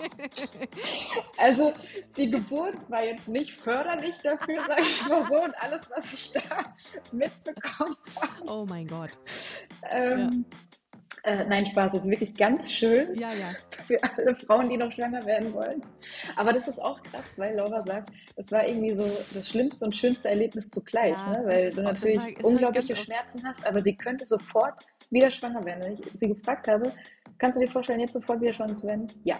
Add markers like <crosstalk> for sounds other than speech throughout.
<laughs> Also die Geburt war jetzt nicht förderlich dafür, sage ich mal so, und alles, was ich da mitbekommen habe. Oh mein Gott. Ähm, äh, nein, Spaß, das ist wirklich ganz schön Ja, ja. für alle Frauen, die noch schwanger werden wollen. Aber das ist auch krass, weil Laura sagt, das war irgendwie so das schlimmste und schönste Erlebnis zugleich, Ja, ne? weil du natürlich sag- unglaubliche. Schmerzen hast, aber sie könnte sofort wieder schwanger werden. Wenn ich sie gefragt habe, kannst du dir vorstellen, jetzt sofort wieder schwanger zu werden? Ja.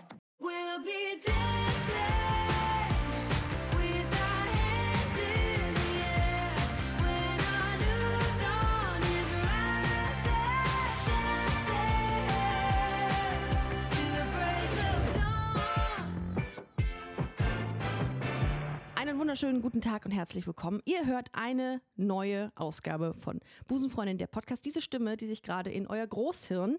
Wunderschönen guten Tag und herzlich willkommen. Ihr hört eine neue Ausgabe von Busenfreundin, der Podcast. Diese Stimme, die sich gerade in euer Großhirn,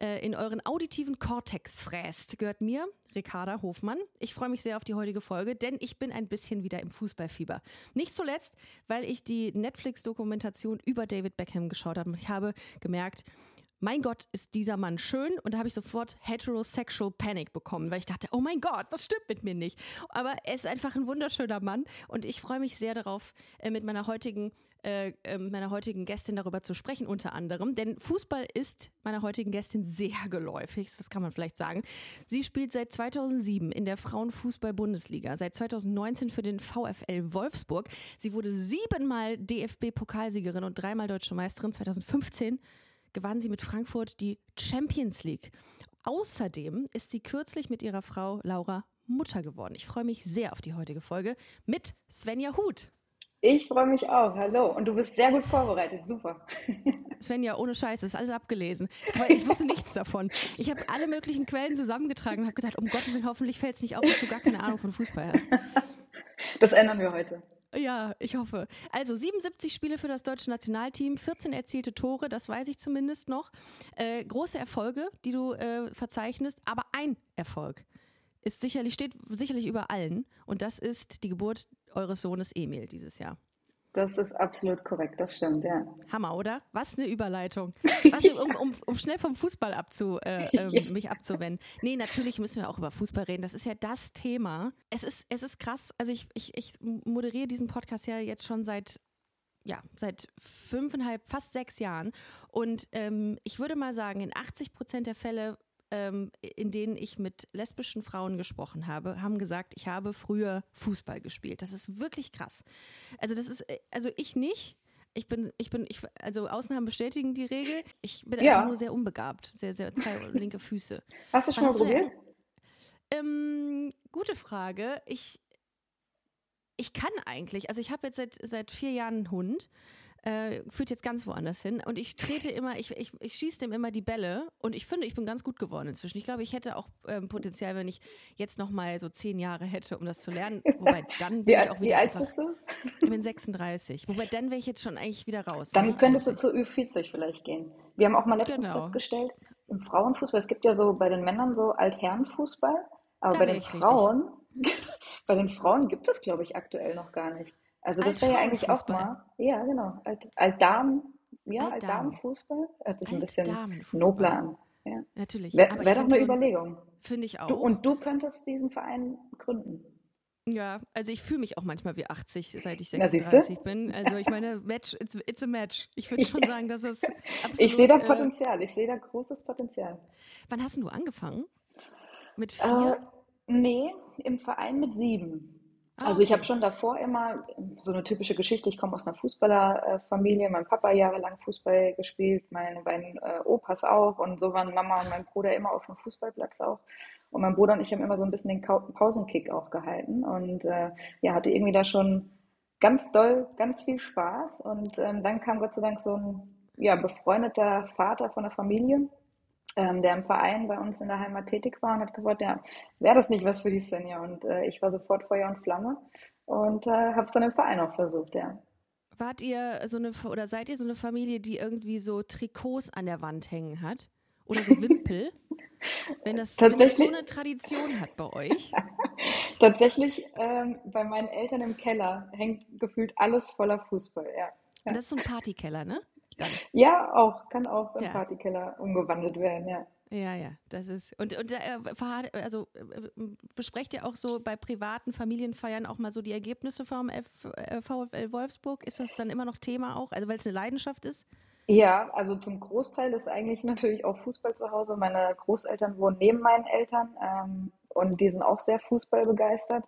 äh, in euren auditiven Kortex fräst, gehört mir, Ricarda Hofmann. Ich freue mich sehr auf die heutige Folge, denn ich bin ein bisschen wieder im Fußballfieber. Nicht zuletzt, weil ich die Netflix-Dokumentation über David Beckham geschaut habe. Ich habe gemerkt, mein Gott, ist dieser Mann schön. Und da habe ich sofort heterosexual panic bekommen, weil ich dachte, oh mein Gott, was stimmt mit mir nicht? Aber er ist einfach ein wunderschöner Mann und ich freue mich sehr darauf, äh, mit meiner heutigen, äh, äh, meiner heutigen Gästin darüber zu sprechen, unter anderem. Denn Fußball ist meiner heutigen Gästin sehr geläufig, das kann man vielleicht sagen. Sie spielt seit 2007 in der Frauenfußball-Bundesliga, seit 2019 für den VfL Wolfsburg. Sie wurde siebenmal DFB-Pokalsiegerin und dreimal Deutsche Meisterin. 2015 gewann sie mit Frankfurt die Champions League. Außerdem ist sie kürzlich mit ihrer Frau Laura Mutter geworden. Ich freue mich sehr auf die heutige Folge mit Svenja Huth. Ich freue mich auch. Hallo. Und du bist sehr gut vorbereitet. Super. <laughs> Svenja, ohne Scheiß, das ist alles abgelesen. Weil ich wusste nichts davon. Ich habe alle möglichen Quellen zusammengetragen und habe gedacht, um Gottes Willen, hoffentlich fällt es nicht auf, dass du gar keine Ahnung von Fußball hast. Das ändern wir heute. Ja, ich hoffe. Also 77 Spiele für das deutsche Nationalteam, 14 erzielte Tore, das weiß ich zumindest noch. Äh, große Erfolge, die du äh, verzeichnest, aber ein Erfolg ist sicherlich, steht sicherlich über allen und das ist die Geburt eures Sohnes Emil dieses Jahr. Das ist absolut korrekt. Das stimmt, ja. Hammer, oder? Was eine Überleitung. <laughs> Was, um, um, um schnell vom Fußball abzu, äh, <laughs> ähm, mich abzuwenden. Nee, natürlich müssen wir auch über Fußball reden. Das ist ja das Thema. Es ist, es ist krass. Also ich, ich, ich moderiere diesen Podcast ja jetzt schon seit ja, seit fünfeinhalb, fast sechs Jahren. Und ähm, ich würde mal sagen, in 80 Prozent der Fälle, ähm, in denen ich mit lesbischen Frauen gesprochen habe, haben gesagt, ich habe früher Fußball gespielt. Das ist wirklich krass. Also das ist, äh, also ich nicht. Ich bin, ich bin, ich, also Ausnahmen bestätigen die Regel. Ich bin Ja. einfach nur sehr unbegabt. Sehr, sehr, zwei <laughs> linke Füße. Hast du schon mal probiert? Ähm, gute Frage. Ich, ich kann eigentlich, also ich habe jetzt seit, seit vier Jahren einen Hund, äh, führt jetzt ganz woanders hin und ich trete immer, ich, ich, ich schieße dem immer die Bälle und ich finde, ich bin ganz gut geworden inzwischen. Ich glaube, ich hätte auch ähm, Potenzial, wenn ich jetzt noch mal so zehn Jahre hätte, um das zu lernen. Wobei dann <laughs> Wie, bin ich auch wie wieder alt einfach, bist du? ich bin 36. Wobei dann wäre ich jetzt schon eigentlich wieder raus. Dann ne? könntest du zu Ü40 vielleicht gehen. Wir haben auch mal letztens Genau. festgestellt, im Frauenfußball, es gibt ja so bei den Männern so Altherrenfußball, aber Da bei den. Frauen, <laughs> bei den Frauen gibt es, glaube ich, aktuell noch gar nicht. Also das wäre ja eigentlich auch mal, ja genau, Alt, Altdamen, ja, Altdamen. Altdamenfußball, hört sich ein bisschen nobler an. Ja. Natürlich. Wäre wär doch eine Überlegung. Finde ich auch. Du, und du könntest diesen Verein gründen. Ja, also ich fühle mich auch manchmal wie 80, seit ich Na, siehste. 36 bin. Also ich meine, Match, it's, it's a match. Ich würde schon <laughs> sagen, dass es absolut... Ich sehe da äh, Potenzial, ich sehe da großes Potenzial. wann hast du angefangen? Mit Äh, vier? nee, im Verein mit sieben. Ah, Also ich okay. habe schon davor immer so eine typische Geschichte. Ich komme aus einer Fußballerfamilie. Mein Papa jahrelang Fußball gespielt, meine beiden äh, Opas auch. Und so waren Mama und mein Bruder immer auf dem Fußballplatz auch. Und mein Bruder und ich haben immer so ein bisschen den Pausenkick auch gehalten. Und äh, ja, hatte irgendwie da schon ganz doll, ganz viel Spaß. Und ähm, dann kam Gott sei Dank so ein ja, befreundeter Vater von der Familie, ähm, der im Verein bei uns in der Heimat tätig war und hat gefragt, ja, wäre das nicht was für die Svenja? Und äh, ich war sofort Feuer und Flamme und äh, habe es dann im Verein auch versucht, ja. Wart ihr so eine, oder seid ihr so eine Familie, die irgendwie so Trikots an der Wand hängen hat? Oder so Wimpel? <laughs> Wenn das, wenn das so eine Tradition hat bei euch? <laughs> Tatsächlich ähm, bei meinen Eltern im Keller hängt gefühlt alles voller Fußball, ja. Und das ist so ein Partykeller, ne? Dann. Ja, auch, kann auch im Ja. Partykeller umgewandelt werden, ja. Ja, ja, das ist. Und, und äh, also äh, besprecht ihr auch so bei privaten Familienfeiern auch mal so die Ergebnisse vom F, äh, VfL Wolfsburg? Ist das dann immer noch Thema auch? Also weil es eine Leidenschaft ist? Ja, also zum Großteil ist eigentlich natürlich auch Fußball zu Hause. Meine Großeltern wohnen neben meinen Eltern, ähm, und die sind auch sehr fußballbegeistert.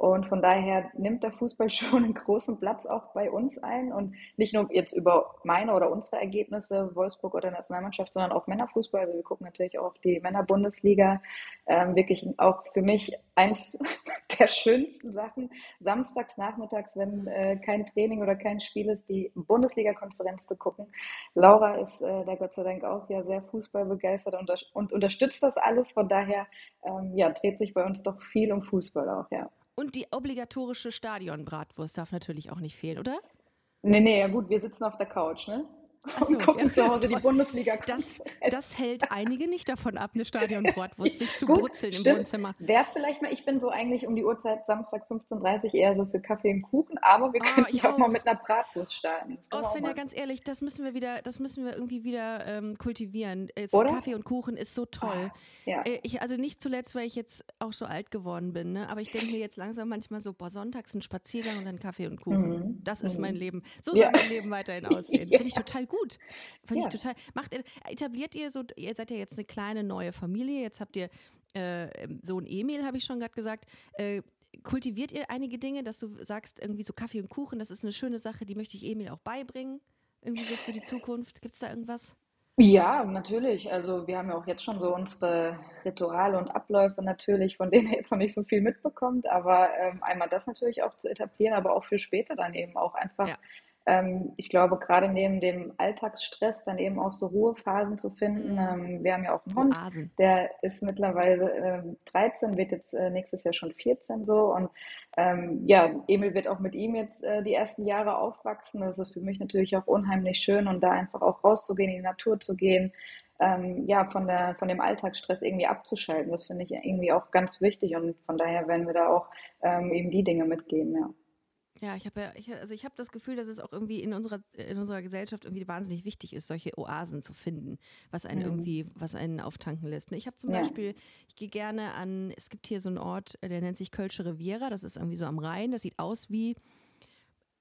Und von daher nimmt der Fußball <laughs> schon einen großen Platz auch bei uns ein. Und nicht nur jetzt über meine oder unsere Ergebnisse, Wolfsburg oder Nationalmannschaft, sondern auch Männerfußball. Also wir gucken natürlich auch die Männerbundesliga. Ähm, wirklich auch für mich eins <laughs> der schönsten Sachen. Samstags nachmittags, wenn äh, kein Training oder kein Spiel ist, die Bundesliga-Konferenz zu gucken. Laura ist äh, da Gott sei Dank auch ja sehr fußballbegeistert und, und unterstützt das alles. Von daher ähm, ja, dreht sich bei uns doch viel um Fußball auch, ja. Und die obligatorische Stadionbratwurst darf natürlich auch nicht fehlen, oder? Nee, nee, ja gut, wir sitzen auf der Couch, ne? So, Und gucken ja, zu Hause die toll. Bundesliga. Das, das hält einige nicht davon ab, eine Stadionbratwurst sich zu <laughs> Gut, brutzeln im stimmt. Wohnzimmer. Wäre vielleicht mal, ich bin so eigentlich um die Uhrzeit Samstag 15.30 Uhr eher so für Kaffee und Kuchen, aber wir Ah, könnten ich auch mal auch. mit einer Bratwurst starten. Oh, können Svenja, mal. ganz ehrlich, das müssen wir wieder, das müssen wir irgendwie wieder ähm, kultivieren. Es, Oder? Kaffee und Kuchen ist so toll. Ja. Äh, Ich, also nicht zuletzt, weil ich jetzt auch so alt geworden bin, ne? aber ich denke mir jetzt langsam manchmal so, boah, sonntags ein Spaziergang und dann Kaffee und Kuchen. Mhm. Das ist mein Mhm. Leben. So Ja. soll mein Leben weiterhin <laughs> aussehen. Ja. Finde ich total gut. Finde Ja. ich total. Macht etabliert ihr so, ihr seid ja jetzt eine kleine neue Familie, jetzt habt ihr äh, Sohn Emil, habe ich schon gerade gesagt. Äh, kultiviert ihr einige Dinge, dass du sagst, irgendwie so Kaffee und Kuchen, das ist eine schöne Sache, die möchte ich Emil auch beibringen? Irgendwie so für die Zukunft? Gibt es da irgendwas? Ja, natürlich. Also wir haben ja auch jetzt schon so unsere Rituale und Abläufe natürlich, von denen er jetzt noch nicht so viel mitbekommt. Aber ähm, einmal das natürlich auch zu etablieren, aber auch für später dann eben auch einfach, Ja. Ähm, ich glaube, gerade neben dem Alltagsstress dann eben auch so Ruhephasen zu finden. Mhm. Ähm, wir haben ja auch einen Hund, Oasen. der ist mittlerweile ähm, 13, wird jetzt äh, nächstes Jahr schon 14 so. Und ähm, ja, Emil wird auch mit ihm jetzt äh, die ersten Jahre aufwachsen. Das ist für mich natürlich auch unheimlich schön und da einfach auch rauszugehen, in die Natur zu gehen, ähm, ja, von der, von dem Alltagsstress irgendwie abzuschalten. Das finde ich irgendwie auch ganz wichtig und von daher werden wir da auch ähm, eben die Dinge mitgeben, ja. Ja, ich habe ja, ich, also ich habe das Gefühl, dass es auch irgendwie in unserer, in unserer Gesellschaft irgendwie wahnsinnig wichtig ist, solche Oasen zu finden, was einen Mhm. irgendwie, was einen auftanken lässt. ne? Ich habe zum Ja. Beispiel, ich gehe gerne an, es gibt hier so einen Ort, der nennt sich Kölsche Riviera, das ist irgendwie so am Rhein, das sieht aus wie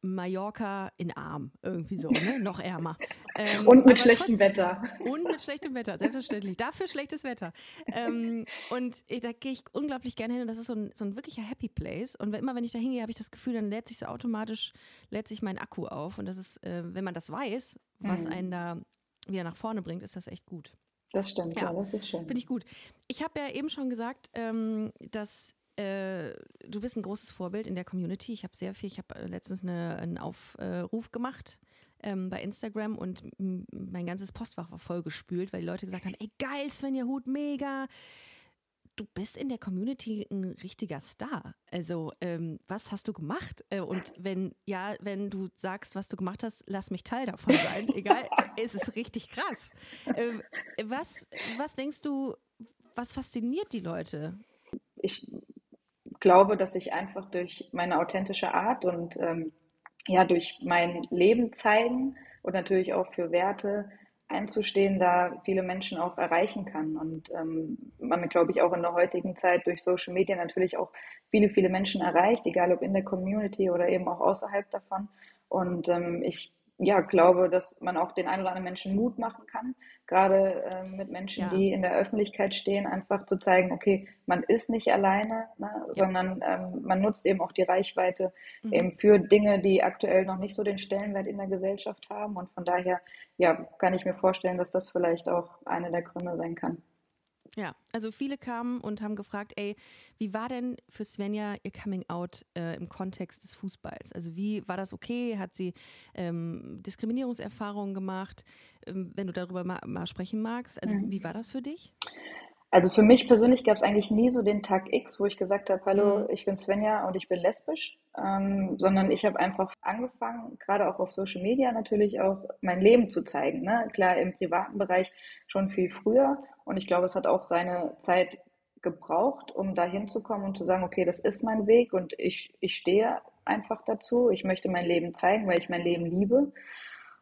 Mallorca in arm, irgendwie so, ne? Noch ärmer. <laughs> Ähm, Und mit schlechtem trotzdem- Wetter. und mit schlechtem Wetter, selbstverständlich. Dafür schlechtes Wetter. Ähm, und ich, da gehe ich unglaublich gerne hin und das ist so ein, so ein wirklicher Happy Place. Und immer wenn ich da hingehe, habe ich das Gefühl, dann lädt sich so automatisch, lädt sich mein Akku auf. Und das ist, äh, wenn man das weiß, was Mhm. einen da wieder nach vorne bringt, ist das echt gut. Das stimmt, Ja. ja, das ist schön. Finde ich gut. Ich habe ja eben schon gesagt, ähm, dass äh, du bist ein großes Vorbild in der Community. Ich habe sehr viel, ich habe äh, letztens eine, einen Aufruf gemacht ähm, bei Instagram und mein ganzes Postfach war vollgespült, weil die Leute gesagt haben, ey geil, Svenja Hut, mega. Du bist in der Community ein richtiger Star. Also, ähm, was hast du gemacht? Äh, und wenn, ja, wenn du sagst, was du gemacht hast, lass mich Teil davon sein. <laughs> Egal, es ist richtig krass. Ähm, was, was denkst du, was fasziniert die Leute? ich glaube, dass ich einfach durch meine authentische Art und ähm, ja, durch mein Leben zeigen und natürlich auch für Werte einzustehen, da viele Menschen auch erreichen kann. Und ähm, man, glaube ich, auch in der heutigen Zeit durch Social Media natürlich auch viele, viele Menschen erreicht, egal ob in der Community oder eben auch außerhalb davon. Und ähm, ich ja, glaube, dass man auch den ein oder anderen Menschen Mut machen kann, gerade ähm, mit Menschen, Ja. die in der Öffentlichkeit stehen, einfach zu zeigen, okay, man ist nicht alleine, ne, Ja. sondern ähm, man nutzt eben auch die Reichweite Mhm. eben für Dinge, die aktuell noch nicht so den Stellenwert in der Gesellschaft haben. Und von daher, ja, kann ich mir vorstellen, dass das vielleicht auch einer der Gründe sein kann. Ja, also viele kamen und haben gefragt, ey, wie war denn für Svenja ihr Coming Out äh, im Kontext des Fußballs? Also wie war das okay? Hat sie ähm, Diskriminierungserfahrungen gemacht? Ähm, wenn du darüber mal, mal sprechen magst, also Mhm. wie war das für dich? Also für mich persönlich gab es eigentlich nie so den Tag X, wo ich gesagt habe, hallo, Mhm. ich bin Svenja und ich bin lesbisch, ähm, sondern ich habe einfach angefangen, gerade auch auf Social Media natürlich auch mein Leben zu zeigen. Ne? Klar, im privaten Bereich schon viel früher und ich glaube, es hat auch seine Zeit gebraucht, um da hinzukommen und zu sagen, okay, das ist mein Weg und ich, ich stehe einfach dazu. Ich möchte mein Leben zeigen, weil ich mein Leben liebe.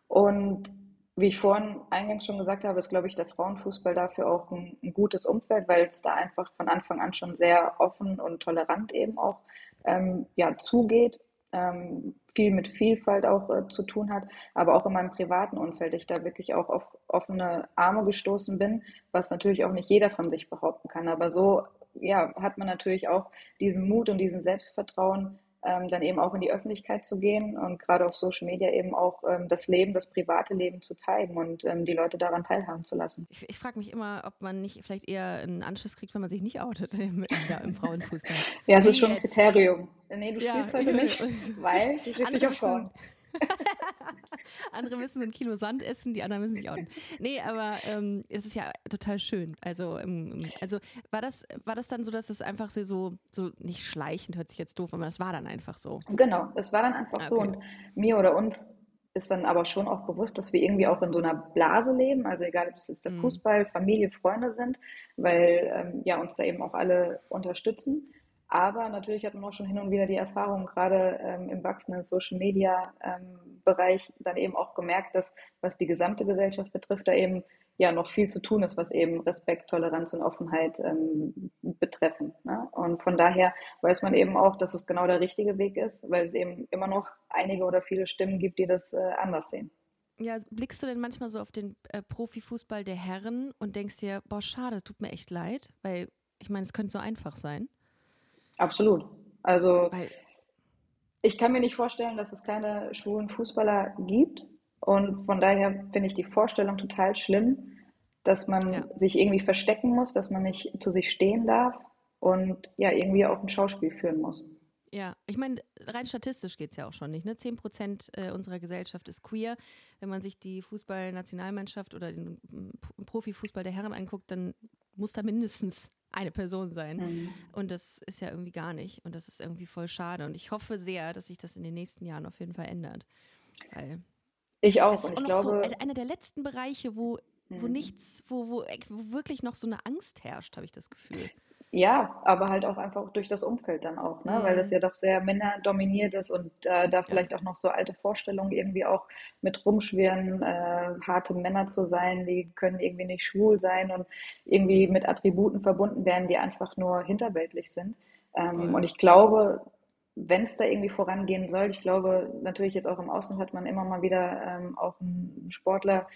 Und wie ich vorhin eingangs schon gesagt habe, ist, glaube ich, der Frauenfußball dafür auch ein, ein gutes Umfeld, weil es da einfach von Anfang an schon sehr offen und tolerant eben auch ähm, ja, zugeht, ähm, viel mit Vielfalt auch äh, zu tun hat, aber auch in meinem privaten Umfeld ich da wirklich auch auf offene Arme gestoßen bin, was natürlich auch nicht jeder von sich behaupten kann. Aber so ja, hat man natürlich auch diesen Mut und diesen Selbstvertrauen, ähm, dann eben auch in die Öffentlichkeit zu gehen und gerade auf Social Media eben auch ähm, das Leben, das private Leben zu zeigen und ähm, die Leute daran teilhaben zu lassen. Ich, ich frage mich immer, ob man nicht vielleicht eher einen Anschluss kriegt, wenn man sich nicht outet <laughs> im, im Frauenfußball. Ja, es ist schon ein? Kriterium. Nee, du Ja, spielst heute <laughs> nicht, weil du stehst auf müssen- Frauen. <laughs> Andere müssen so ein Kilo Sand essen, die anderen müssen sich outen. Nee, aber ähm, es ist ja total schön. Also, ähm, also war das, war das dann so, dass es einfach so, so, so nicht schleichend, hört sich jetzt doof, aber das war dann einfach so. Genau, es war dann einfach so Okay. und mir oder uns ist dann aber schon auch bewusst, dass wir irgendwie auch in so einer Blase leben, also egal, ob es jetzt der Mhm. Fußball, Familie, Freunde sind, weil ähm, ja uns da eben auch alle unterstützen. Aber natürlich hat man auch schon hin und wieder die Erfahrung, gerade ähm, im wachsenden Social Media ähm, Bereich, dann eben auch gemerkt, dass was die gesamte Gesellschaft betrifft, da eben ja noch viel zu tun ist, was eben Respekt, Toleranz und Offenheit ähm, betreffen. Ne? Und von daher weiß man eben auch, dass es genau der richtige Weg ist, weil es eben immer noch einige oder viele Stimmen gibt, die das äh, anders sehen. Ja, blickst du denn manchmal so auf den äh, Profifußball der Herren und denkst dir, boah, schade, tut mir echt leid, weil ich meine, es könnte so einfach sein. Absolut. Also Weil, ich kann mir nicht vorstellen, dass es keine schwulen Fußballer gibt. Und von daher finde ich die Vorstellung total schlimm, dass man Ja. sich irgendwie verstecken muss, dass man nicht zu sich stehen darf und ja, irgendwie auch ein Schauspiel führen muss. ja, ich meine, rein statistisch geht es ja auch schon nicht. Ne? 10 Prozent äh, unserer Gesellschaft ist queer. Wenn man sich die Fußballnationalmannschaft oder den P- Profifußball der Herren anguckt, dann muss da mindestens eine Person sein. Mhm. Und das ist ja irgendwie gar nicht. Und das ist irgendwie voll schade. Und ich hoffe sehr, dass sich das in den nächsten Jahren auf jeden Fall ändert. Weil Ich auch. das ist auch noch so glaube, ein- einer der letzten Bereiche, wo, wo Mhm. nichts, wo, wo, wo wirklich noch so eine Angst herrscht, habe ich das Gefühl. Ja, aber halt auch einfach durch das Umfeld dann auch, ne? Weil das Mhm. ja doch sehr männerdominiert ist und äh, da vielleicht auch noch so alte Vorstellungen irgendwie auch mit rumschwirren, äh, harte Männer zu sein, die können irgendwie nicht schwul sein und irgendwie mit Attributen verbunden werden, die einfach nur hinterweltlich sind. Ähm, Voll. und ich glaube, wenn es da irgendwie vorangehen soll, ich glaube, natürlich jetzt auch im Außen hat man immer mal wieder ähm, auch einen Sportler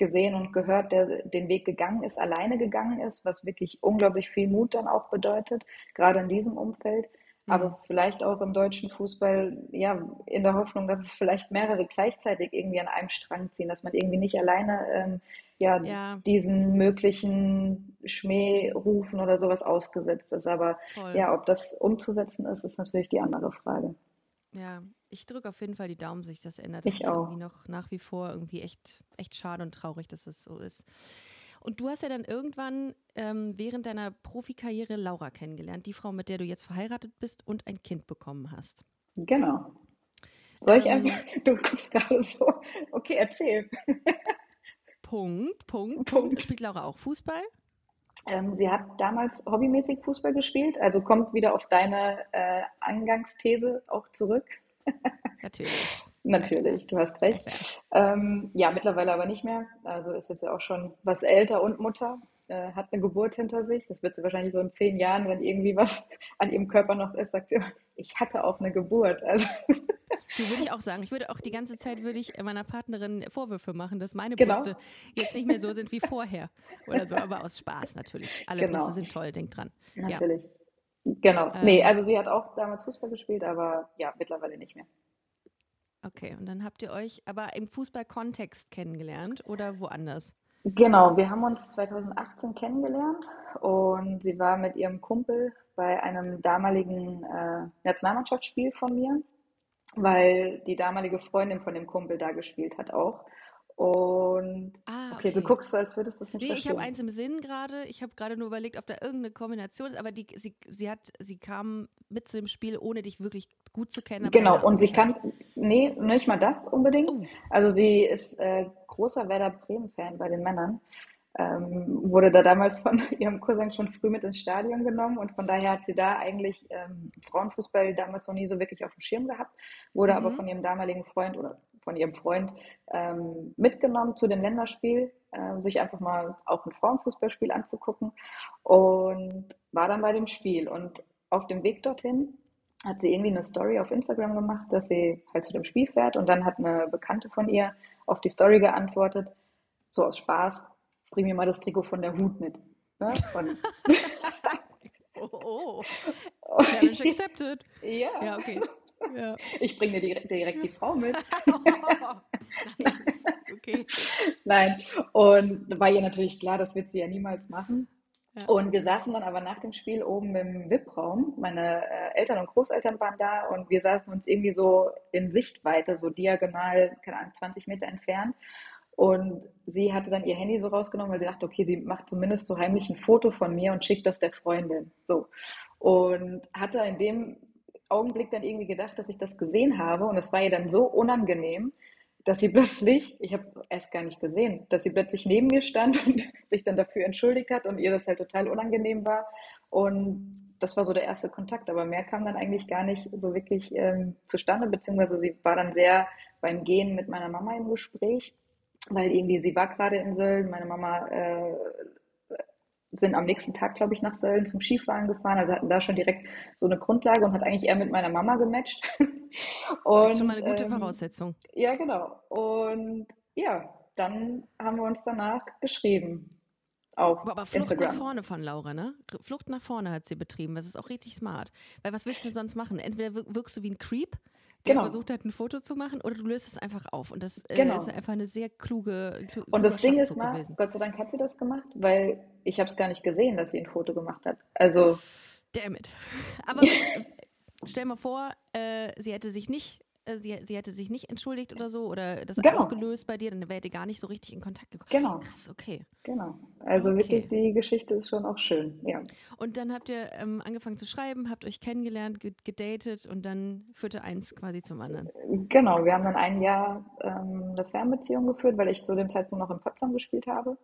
gesehen und gehört, der den Weg gegangen ist, alleine gegangen ist, was wirklich unglaublich viel Mut dann auch bedeutet, gerade in diesem Umfeld. Mhm. Aber vielleicht auch im deutschen Fußball, ja, in der Hoffnung, dass es vielleicht mehrere gleichzeitig irgendwie an einem Strang ziehen, dass man irgendwie nicht alleine ähm, ja, Ja. diesen möglichen Schmährufen oder sowas ausgesetzt ist. Aber Voll. ja, ob das umzusetzen ist, ist natürlich die andere Frage. Ja, ich drücke auf jeden Fall die Daumen, sich das ändert. Ich das ist auch. irgendwie noch nach wie vor irgendwie echt, echt schade und traurig, dass es so ist. Und du hast ja dann irgendwann ähm, während deiner Profikarriere Laura kennengelernt, die Frau, mit der du jetzt verheiratet bist und ein Kind bekommen hast. Genau. Soll ich Ähm, einfach, <laughs> du guckst gerade so, okay, erzähl. Punkt, Punkt, <laughs> Punkt. Punkt. Spielt Laura auch Fußball? Ähm, sie hat damals hobbymäßig Fußball gespielt, also kommt wieder auf deine äh, Angangsthese auch zurück. <laughs> Natürlich. Natürlich, du hast recht. Ähm, ja, mittlerweile aber nicht mehr. Also ist jetzt ja auch schon was älter und Mutter, äh, hat eine Geburt hinter sich. Das wird sie wahrscheinlich so in zehn Jahren, wenn irgendwie was <laughs> an ihrem Körper noch ist, sagt sie immer, <laughs> ich hatte auch eine Geburt. Also <laughs> Die würde ich auch sagen. Ich würde auch die ganze Zeit würde ich meiner Partnerin Vorwürfe machen, dass meine Genau. Brüste jetzt nicht mehr so sind wie vorher oder so, aber aus Spaß natürlich. Alle Genau. Brüste sind toll, denk dran. Ja. natürlich. Genau. Ähm. Nee, also sie hat auch damals Fußball gespielt, aber ja, mittlerweile nicht mehr. Okay, und dann habt ihr euch aber im Fußballkontext kennengelernt oder woanders? Genau, wir haben uns 2018 kennengelernt und sie war mit ihrem Kumpel bei einem damaligen äh, Nationalmannschaftsspiel von mir, weil die damalige Freundin von dem Kumpel da gespielt hat auch. Und Ah, okay, du okay. guckst so, als würdest du es nicht Nee, ich habe eins im Sinn gerade. Ich habe gerade nur überlegt, ob da irgendeine Kombination ist, aber die, sie, sie, hat, sie kam mit zu dem Spiel, ohne dich wirklich gut zu kennen. Genau, und sie zu kennen. kann, nee, nicht mal das unbedingt. Oh. Also sie ist äh, großer Werder Bremen-Fan bei den Männern. Ähm, wurde da damals von <laughs> ihrem Cousin schon früh mit ins Stadion genommen und von daher hat sie da eigentlich ähm, Frauenfußball damals noch nie so wirklich auf dem Schirm gehabt, wurde aber Mhm. von ihrem damaligen Freund oder von ihrem Freund ähm, mitgenommen zu dem Länderspiel, äh, sich einfach mal auch ein Frauenfußballspiel anzugucken und war dann bei dem Spiel. Und auf dem Weg dorthin hat sie irgendwie eine Story auf Instagram gemacht, dass sie halt zu dem Spiel fährt und dann hat eine Bekannte von ihr auf die Story geantwortet, so aus Spaß, bring mir mal das Trikot von der Hut mit. Ne? Und, <laughs> Oh, oh. <laughs> Challenge accepted. ja, Ja, okay. Ja. ich bringe dir direkt, direkt die Frau mit. <laughs> nice. Okay. Nein, und war ihr natürlich klar, das wird sie ja niemals machen. Und wir saßen dann aber nach dem Spiel oben im VIP-Raum. Meine äh, Eltern und Großeltern waren da und wir saßen uns irgendwie so in Sichtweite, so diagonal, keine Ahnung, 20 Meter entfernt. Und sie hatte dann ihr Handy so rausgenommen, weil sie dachte, okay, sie macht zumindest so heimlich ein Foto von mir und schickt das der Freundin. So. Und hatte in dem Augenblick dann irgendwie gedacht, dass ich das gesehen habe. Und es war ihr dann so unangenehm, dass sie <laughs> plötzlich, ich habe erst gar nicht gesehen, dass sie plötzlich neben mir stand <laughs> und sich dann dafür entschuldigt hat und ihr das halt total unangenehm war. Und das war so der erste Kontakt, aber mehr kam dann eigentlich gar nicht so wirklich ähm, zustande, beziehungsweise sie war dann sehr beim Gehen mit meiner Mama im Gespräch, weil irgendwie sie war gerade in Sölden, meine Mama äh, sind am nächsten Tag, glaube ich, nach Sölden zum Skifahren gefahren, also hatten da schon direkt so eine Grundlage und hat eigentlich eher mit meiner Mama gematcht. <laughs> Das ist schon mal eine Und gute ähm, Voraussetzung. ja, genau. Und ja, dann haben wir uns danach geschrieben auf Aber Flucht nach Instagram. vorne von Laura, ne? Flucht nach vorne hat sie betrieben. Das ist auch richtig smart. Weil was willst du denn sonst machen? Entweder wir- wirkst du wie ein Creep, der Genau. versucht hat, ein Foto zu machen, oder du löst es einfach auf. Und das äh, Genau. ist einfach eine sehr kluge, klu Und das Ding ist mal, gewesen. Gott sei Dank hat sie das gemacht, weil ich habe es gar nicht gesehen, dass sie ein Foto gemacht hat. Also Damn it. Aber <laughs> stell mal vor, äh, sie hätte sich nicht, sie, sie hätte sich nicht entschuldigt oder so oder das Genau. aufgelöst bei dir, dann wäre ihr gar nicht so richtig in Kontakt gekommen. genau, Krass, okay. genau. Also Okay. wirklich, die Geschichte ist schon auch schön. Ja, Und dann habt ihr ähm, angefangen zu schreiben, habt euch kennengelernt, ge gedatet und dann führte eins quasi zum anderen. genau. Wir haben dann ein Jahr ähm, eine Fernbeziehung geführt, weil ich zu dem Zeitpunkt noch in Potsdam gespielt habe.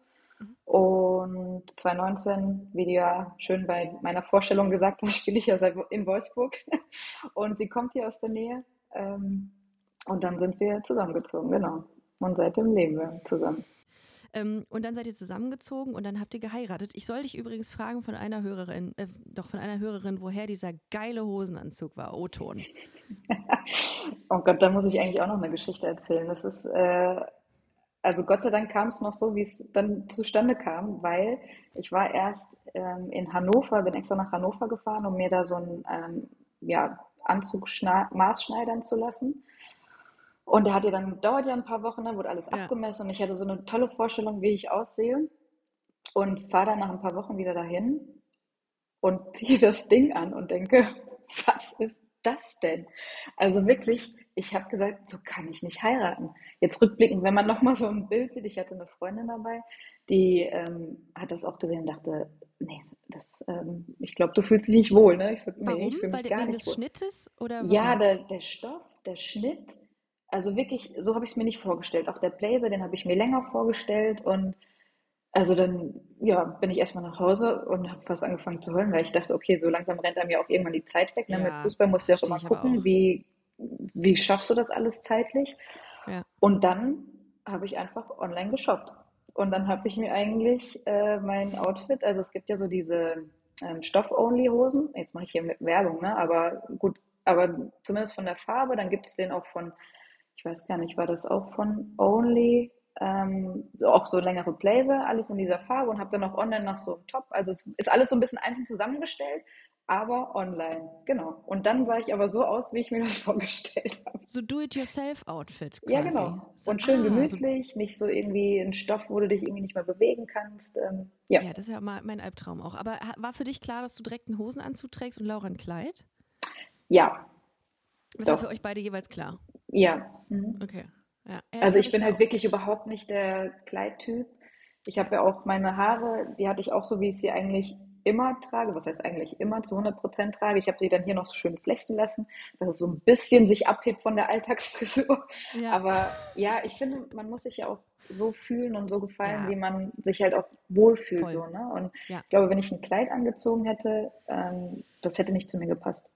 Und 2019, wie du ja schön bei meiner Vorstellung gesagt hast, <laughs> spiele ich ja in Wolfsburg. Und sie kommt hier aus der Nähe. Ähm, und dann sind wir zusammengezogen, genau. Und seitdem leben wir zusammen. Ähm, und dann seid ihr zusammengezogen und dann habt ihr geheiratet. Ich soll dich übrigens fragen von einer Hörerin, äh, doch von einer Hörerin, woher dieser geile Hosenanzug war. O-Ton. <laughs> Oh Gott, da muss ich eigentlich auch noch eine Geschichte erzählen. Das ist, äh, also Gott sei Dank kam es noch so, wie es dann zustande kam, weil ich war erst ähm, in Hannover, bin extra nach Hannover gefahren, um mir da so einen ähm, ja, Anzug maßschneidern zu lassen. Und der hat ja dann, dauert ja ein paar Wochen, dann wurde alles Ja. abgemessen und ich hatte so eine tolle Vorstellung, wie ich aussehe und fahre dann nach ein paar Wochen wieder dahin und <laughs> ziehe das Ding an und denke, <laughs> was ist das denn? Also wirklich, ich habe gesagt, so kann ich nicht heiraten. Jetzt rückblickend, wenn man nochmal so ein Bild sieht, ich hatte eine Freundin dabei, die ähm, hat das auch gesehen und dachte, nee, das, ähm, ich glaube, du fühlst dich nicht wohl, ne? Ich sag, nee, Warum? ich fühle Weil mich der, gar wegen nicht des wohl. Schnittes oder Ja, der, der Stoff, der Schnitt, also wirklich, so habe ich es mir nicht vorgestellt. Auch der Blazer, den habe ich mir länger vorgestellt und also dann, ja, bin ich erstmal nach Hause und habe fast angefangen zu heulen, weil ich dachte, okay, so langsam rennt einem ja auch irgendwann die Zeit weg. Ne? Mit Ja, Fußball musst du ja auch immer gucken, auch. wie, wie schaffst du das alles zeitlich? Ja. Und dann habe ich einfach online geshoppt. Und dann habe ich mir eigentlich äh, mein Outfit, also es gibt ja so diese ähm, Stoff-Only-Hosen, jetzt mache ich hier Werbung, ne? Aber gut, aber zumindest von der Farbe, dann gibt es den auch von, ich weiß gar nicht, war das auch von Only, ähm, auch so längere Blazer, alles in dieser Farbe und habe dann auch online nach so einem Top. Also es ist alles so ein bisschen einzeln zusammengestellt, aber online, genau. Und dann sah ich aber so aus, wie ich mir <laughs> das vorgestellt habe. So Do-it-yourself-Outfit Ja, genau. So, Und schön ah, so, gemütlich, nicht so irgendwie ein Stoff, wo du dich irgendwie nicht mehr bewegen kannst. Ähm, ja, ja, das ist ja mal mein Albtraum auch. Aber war für dich klar, dass du direkt einen Hosenanzug trägst und Laura ein Kleid? ja, Das war für euch beide jeweils klar. ja. Mhm. Okay. Ja. Ja, Also ich bin mir halt wirklich überhaupt nicht der Kleidtyp. Ich habe ja auch meine Haare, die hatte ich auch so, wie ich sie eigentlich immer trage. Was heißt eigentlich immer zu 100% trage. Ich habe sie dann hier noch so schön flechten lassen, dass es so ein bisschen sich abhebt von der Alltagsfrisur. Ja. Aber ja, ich finde, man muss sich ja auch so fühlen und so gefallen, Ja. wie man sich halt auch wohlfühlt. Voll. So, ne? Und Ja. ich glaube, wenn ich ein Kleid angezogen hätte, ähm, das hätte nicht zu mir gepasst.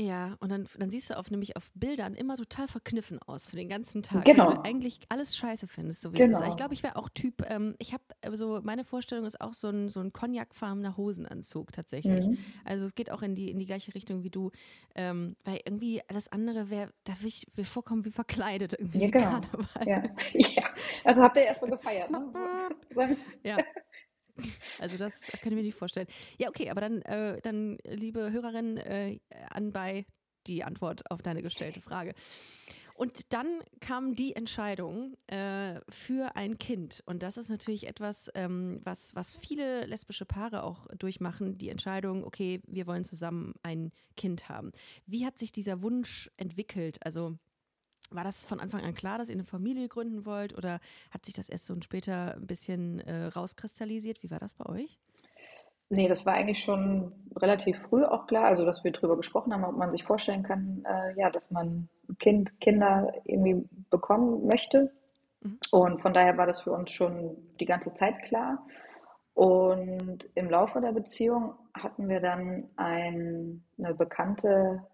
Ja, und dann, dann siehst du auf, nämlich auf Bildern immer total verkniffen aus für den ganzen Tag. Genau. Weil du eigentlich alles scheiße findest, so wie es ist. Genau. Ich glaube, ich wäre auch Typ, ähm, ich habe so, meine Vorstellung ist auch so ein, so ein cognacfarbener Hosenanzug tatsächlich. Mhm. Also es geht auch in die, in die gleiche Richtung wie du, ähm, weil irgendwie alles andere wäre, da will ich mir vorkommen wie verkleidet irgendwie. Ja, genau. Karneval. Ja. <laughs> ja. Also habt ihr erstmal <laughs> gefeiert, ne? <laughs> Ja. Also das kann ich mir nicht vorstellen. Ja, okay, aber dann, äh, dann liebe Hörerin, äh, anbei die Antwort auf deine gestellte Frage. Und dann kam die Entscheidung äh, für ein Kind. Und das ist natürlich etwas, ähm, was, was viele lesbische Paare auch durchmachen. Die Entscheidung, okay, wir wollen zusammen ein Kind haben. Wie hat sich dieser Wunsch entwickelt? Also war das von Anfang an klar, dass ihr eine Familie gründen wollt? Oder hat sich das erst so später ein bisschen äh, rauskristallisiert? Wie war das bei euch? Nee, das war eigentlich schon relativ früh auch klar, also dass wir drüber gesprochen haben, ob man sich vorstellen kann, äh, ja, dass man ein Kind, Kinder irgendwie bekommen möchte. Mhm. Und von daher war das für uns schon die ganze Zeit klar. Und im Laufe der Beziehung hatten wir dann ein, eine bekannte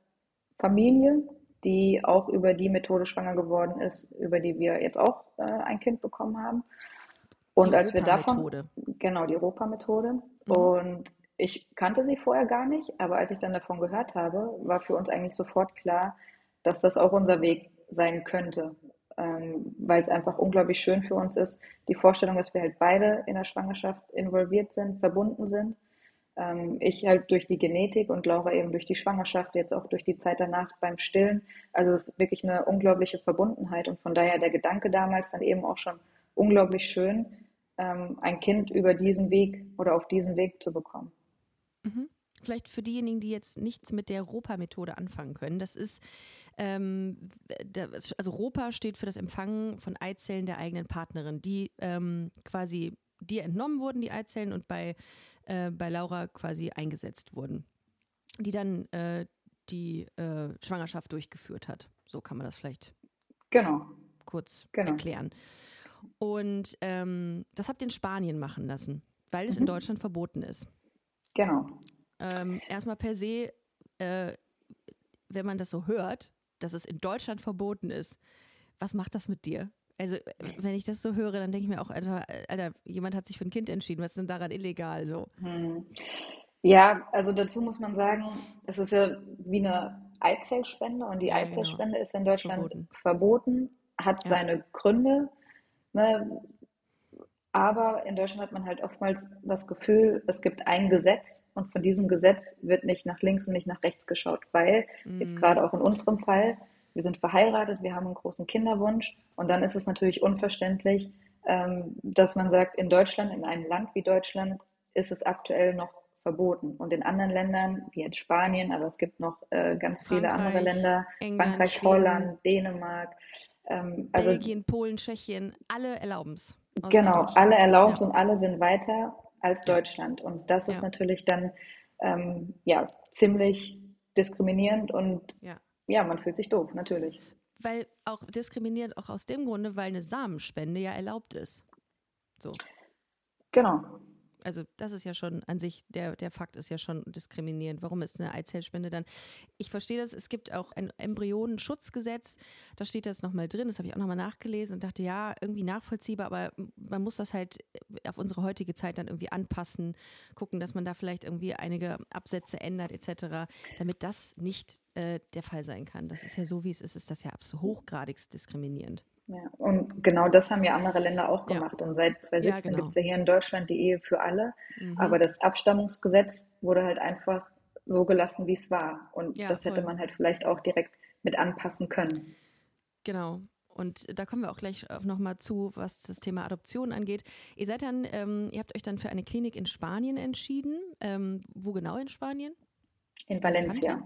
Familie, die auch über die Methode schwanger geworden ist, über die wir jetzt auch äh, ein Kind bekommen haben. Und Die als wir davon, genau, die Europa-Methode. Mhm. Und ich kannte sie vorher gar nicht, aber als ich dann davon gehört habe, war für uns eigentlich sofort klar, dass das auch unser Weg sein könnte. Ähm, weil es einfach unglaublich schön für uns ist, die Vorstellung, dass wir halt beide in der Schwangerschaft involviert sind, verbunden sind. Ähm, ich halt durch die Genetik und Laura eben durch die Schwangerschaft, jetzt auch durch die Zeit danach beim Stillen. Also es ist wirklich eine unglaubliche Verbundenheit und von daher der Gedanke damals dann eben auch schon unglaublich schön, ähm, ein Kind über diesen Weg oder auf diesem Weg zu bekommen. Mhm. Vielleicht für diejenigen, die jetzt nichts mit der ROPA-Methode anfangen können. Das ist, ähm, also ROPA steht für das Empfangen von Eizellen der eigenen Partnerin, die ähm, quasi dir entnommen wurden, die Eizellen, und bei, äh, bei Laura quasi eingesetzt wurden, die dann äh, die äh, Schwangerschaft durchgeführt hat. So kann man das vielleicht Genau, kurz Genau. erklären. Und ähm, das habt ihr in Spanien machen lassen, weil es in Mhm. Deutschland verboten ist. genau. Ähm, erstmal per se, äh, wenn man das so hört, dass es in Deutschland verboten ist, was macht das mit dir? Also, äh, wenn ich das so höre, dann denke ich mir auch, Alter, Alter, jemand hat sich für ein Kind entschieden, was ist denn daran illegal? So. Hm. Ja, also dazu muss man sagen, es ist ja wie eine Eizellspende und die Ja, genau. Eizellspende ist in Ist Deutschland verboten. verboten, hat Ja. seine Gründe, ne? Aber in Deutschland hat man halt oftmals das Gefühl, es gibt ein Gesetz und von diesem Gesetz wird nicht nach links und nicht nach rechts geschaut, weil jetzt Mm. gerade auch in unserem Fall, wir sind verheiratet, wir haben einen großen Kinderwunsch und dann ist es natürlich unverständlich, ähm, dass man sagt, in Deutschland, in einem Land wie Deutschland, ist es aktuell noch verboten. Und in anderen Ländern, wie jetzt Spanien, aber es gibt noch äh, ganz viele andere Länder, England, Frankreich, Schweden. Holland, Dänemark, ähm, also Belgien, Polen, Tschechien, alle erlauben es. Genau, alle erlauben es Ja. und alle sind weiter als. Deutschland. Und das ist Ja. natürlich dann ähm, ja, ziemlich diskriminierend und Ja. Ja, man fühlt sich doof, natürlich. Weil auch diskriminierend auch aus dem Grunde, weil eine Samenspende ja erlaubt ist. So. Genau. Also das ist ja schon an sich, der, der Fakt ist ja schon diskriminierend. Warum ist eine Eizellspende dann? Ich verstehe das, es gibt auch ein Embryonenschutzgesetz, da steht das nochmal drin, das habe ich auch nochmal nachgelesen und dachte, ja, irgendwie nachvollziehbar, aber man muss das halt auf unsere heutige Zeit dann irgendwie anpassen, gucken, dass man da vielleicht irgendwie einige Absätze ändert etc., damit das nicht äh, der Fall sein kann. Das ist ja so, wie es ist, ist das ja absolut hochgradigst diskriminierend. Ja, und genau das haben ja andere Länder auch Ja. gemacht. Und seit 2017 Ja, genau. gibt es ja hier in Deutschland die Ehe für alle. Mhm. Aber das Abstammungsgesetz wurde halt einfach so gelassen, wie es war. Und Ja, das hätte voll. man halt vielleicht auch direkt mit anpassen können. Genau. Und da kommen wir auch gleich nochmal zu, was das Thema Adoption angeht. Ihr seid dann, ähm, ihr habt euch dann für eine Klinik in Spanien entschieden. Ähm, wo genau in Spanien? In Valencia.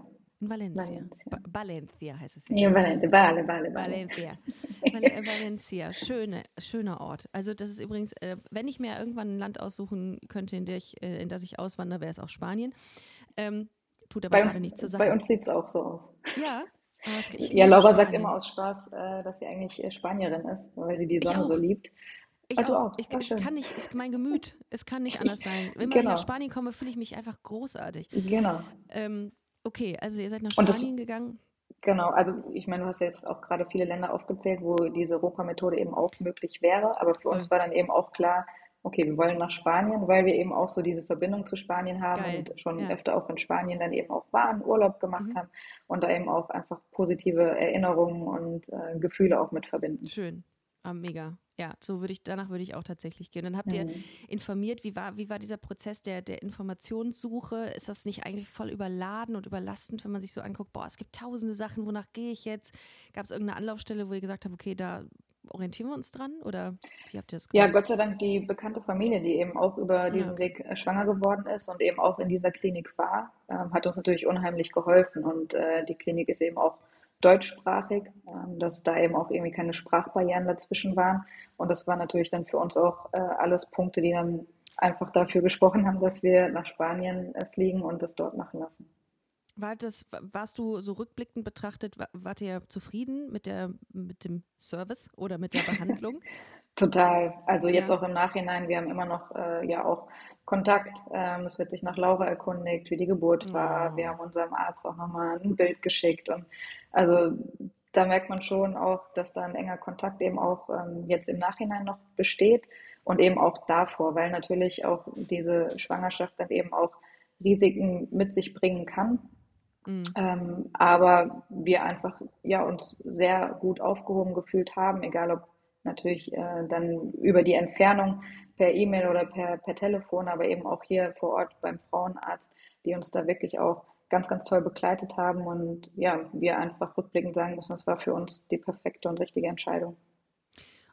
Valencia. Valencia. Ba Valencia heißt es. Ja, Valencia, vale, vale, vale. Valencia. <laughs> Val äh, Valencia, schöne, schöner Ort. Also das ist übrigens, äh, wenn ich mir irgendwann ein Land aussuchen könnte, in, ich, äh, in das ich auswandere, wäre es auch Spanien. Ähm, tut aber Bei uns, nichts zur Sache. bei uns sieht es auch so aus. ja. ich Ja, Laura sagt immer aus Spaß, dass sie eigentlich Spanierin ist, weil sie die Ich Sonne so liebt. Ich du auch. auch. Ich, schön. kann nicht, es mein Gemüt. Es kann nicht <laughs> anders sein. Wenn ich Genau. nach Spanien komme, fühle ich mich einfach großartig. Genau. Ähm, Okay, also ihr seid nach Und das, Spanien gegangen. genau, also ich meine, du hast ja jetzt auch gerade viele Länder aufgezählt, wo diese Europa-Methode eben auch möglich wäre, aber für uns war dann eben auch klar, okay, wir wollen nach Spanien, weil wir eben auch so diese Verbindung zu Spanien haben Geil. und schon Ja. öfter auch in Spanien dann eben auch waren, Urlaub gemacht Mhm. haben und da eben auch einfach positive Erinnerungen und äh, Gefühle auch mit verbinden. Schön. Ah, mega. Ja, so würde ich, danach würde ich auch tatsächlich gehen. Dann habt ihr Mhm. informiert, wie war, wie war dieser Prozess der, der Informationssuche? Ist das nicht eigentlich voll überladen und überlastend, wenn man sich so anguckt, boah, es gibt tausende Sachen, wonach gehe ich jetzt? Gab es irgendeine Anlaufstelle, wo ihr gesagt habt, okay, da orientieren wir uns dran? Oder wie habt ihr das Ja, gemacht? Gott sei Dank die bekannte Familie, die eben auch über Ja, diesen okay. Weg äh, schwanger geworden ist und eben auch in dieser Klinik war, ähm, hat uns natürlich unheimlich geholfen. Und äh, die Klinik ist eben auch deutschsprachig, ähm, dass da eben auch irgendwie keine Sprachbarrieren dazwischen waren. Und das waren natürlich dann für uns auch äh, alles Punkte, die dann einfach dafür gesprochen haben, dass wir nach Spanien äh, fliegen und das dort machen lassen. War das, warst du so rückblickend betrachtet, wa- wart ihr zufrieden mit der, mit dem Service oder mit der <laughs> Behandlung? Total. Also jetzt Ja. auch im Nachhinein, wir haben immer noch äh, ja auch Kontakt. Ähm, es wird sich nach Laura erkundigt, wie die Geburt war. Wir haben unserem Arzt auch nochmal ein Bild geschickt. Und also da merkt man schon auch, dass da ein enger Kontakt eben auch ähm, jetzt im Nachhinein noch besteht und eben auch davor, weil natürlich auch diese Schwangerschaft dann eben auch Risiken mit sich bringen kann. Mm. Ähm, aber wir einfach ja uns sehr gut aufgehoben gefühlt haben, egal ob natürlich äh, dann über die Entfernung per E-Mail oder per, per Telefon, aber eben auch hier vor Ort beim Frauenarzt, die uns da wirklich auch ganz, ganz toll begleitet haben und ja, wir einfach rückblickend sagen müssen, das war für uns die perfekte und richtige Entscheidung.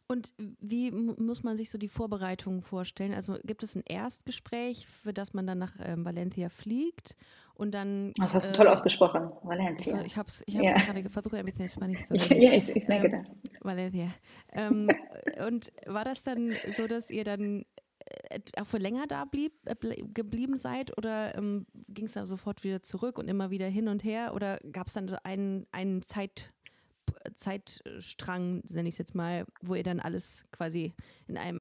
Und wie muss man sich so die Vorbereitungen vorstellen? Also gibt es ein Erstgespräch, für das man dann nach ähm, Valencia fliegt und dann. Das hast du toll äh, ausgesprochen, ich Valencia. ver- ich habe ich hab Ja, gerade versucht, ein bisschen Spanisch zu <laughs> reden. ja, ich, ich merke Ähm, das. Valencia. Ähm, <laughs> und war das dann so, dass ihr dann äh, auch für länger da blieb, äh, geblieben seid oder ähm, ging es da sofort wieder zurück und immer wieder hin und her? Oder gab es dann so einen, einen Zeit, Zeitstrang, nenne ich es jetzt mal, wo ihr dann alles quasi in einem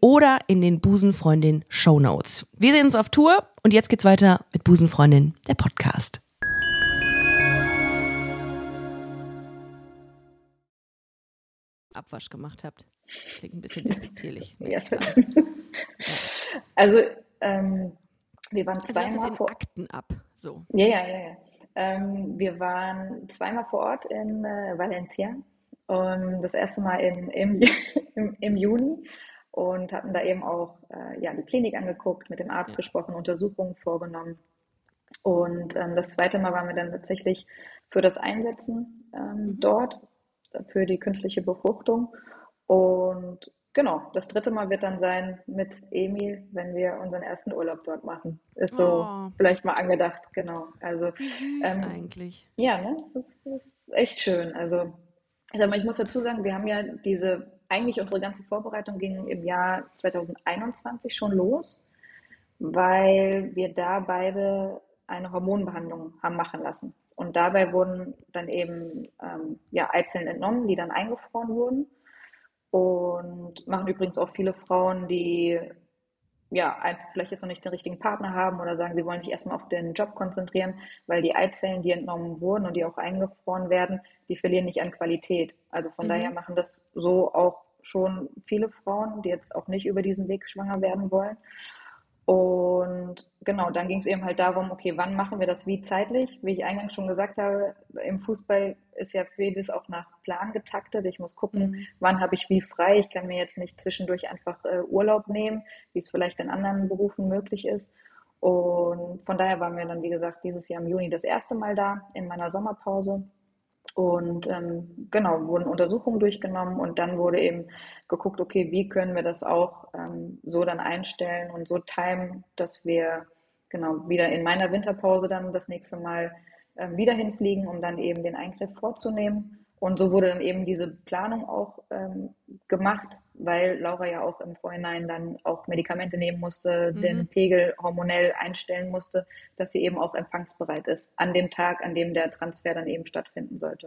oder in den Busenfreundin Show Notes. Wir sehen uns auf Tour und jetzt geht's weiter mit Busenfreundin, der Podcast. Abwasch gemacht habt. Das klingt ein bisschen despektierlich. <laughs> Ja. Also ähm, wir waren Also zweimal in vor Akten ab. So. Ja, ja, ja, ja. Ähm, wir waren zweimal vor Ort in äh, Valencia und das erste Mal in, im, <laughs> im, im Juni und hatten da eben auch äh, ja, die Klinik angeguckt, mit dem Arzt Ja. gesprochen, Untersuchungen vorgenommen. Und ähm, das zweite Mal waren wir dann tatsächlich für das Einsetzen ähm, dort, für die künstliche Befruchtung. Und genau, das dritte Mal wird dann sein mit Emil, wenn wir unseren ersten Urlaub dort machen. Ist so Oh. vielleicht mal angedacht, genau. Also Wie süß ähm, eigentlich. ja, ne, es ist, es ist echt schön. Also, ich sag mal, ich muss dazu sagen, wir haben ja diese, eigentlich unsere ganze Vorbereitung ging im Jahr 2021 schon los, weil wir da beide eine Hormonbehandlung haben machen lassen. Und dabei wurden dann eben ähm, ja, Eizellen entnommen, die dann eingefroren wurden. Und machen übrigens auch viele Frauen, die ja, einfach vielleicht jetzt noch nicht den richtigen Partner haben oder sagen, sie wollen sich erstmal auf den Job konzentrieren, weil die Eizellen, die entnommen wurden und die auch eingefroren werden, die verlieren nicht an Qualität. Also von Mhm. daher machen das so auch schon viele Frauen, die jetzt auch nicht über diesen Weg schwanger werden wollen. Und genau, dann ging es eben halt darum, okay, wann machen wir das wie zeitlich? Wie ich eingangs schon gesagt habe, im Fußball ist ja vieles auch nach Plan getaktet. Ich muss gucken, Mhm. wann habe ich wie frei. Ich kann mir jetzt nicht zwischendurch einfach äh, Urlaub nehmen, wie es vielleicht in anderen Berufen möglich ist. Und von daher waren wir dann, wie gesagt, dieses Jahr im Juni das erste Mal da in meiner Sommerpause. Und ähm, genau, wurden Untersuchungen durchgenommen und dann wurde eben geguckt, okay, wie können wir das auch ähm, so dann einstellen und so timen, dass wir genau wieder in meiner Winterpause dann das nächste Mal ähm, wieder hinfliegen, um dann eben den Eingriff vorzunehmen. Und so wurde dann eben diese Planung auch ähm, gemacht, weil Laura ja auch im Vorhinein dann auch Medikamente nehmen musste, Mhm. den Pegel hormonell einstellen musste, dass sie eben auch empfangsbereit ist an dem Tag, an dem der Transfer dann eben stattfinden sollte.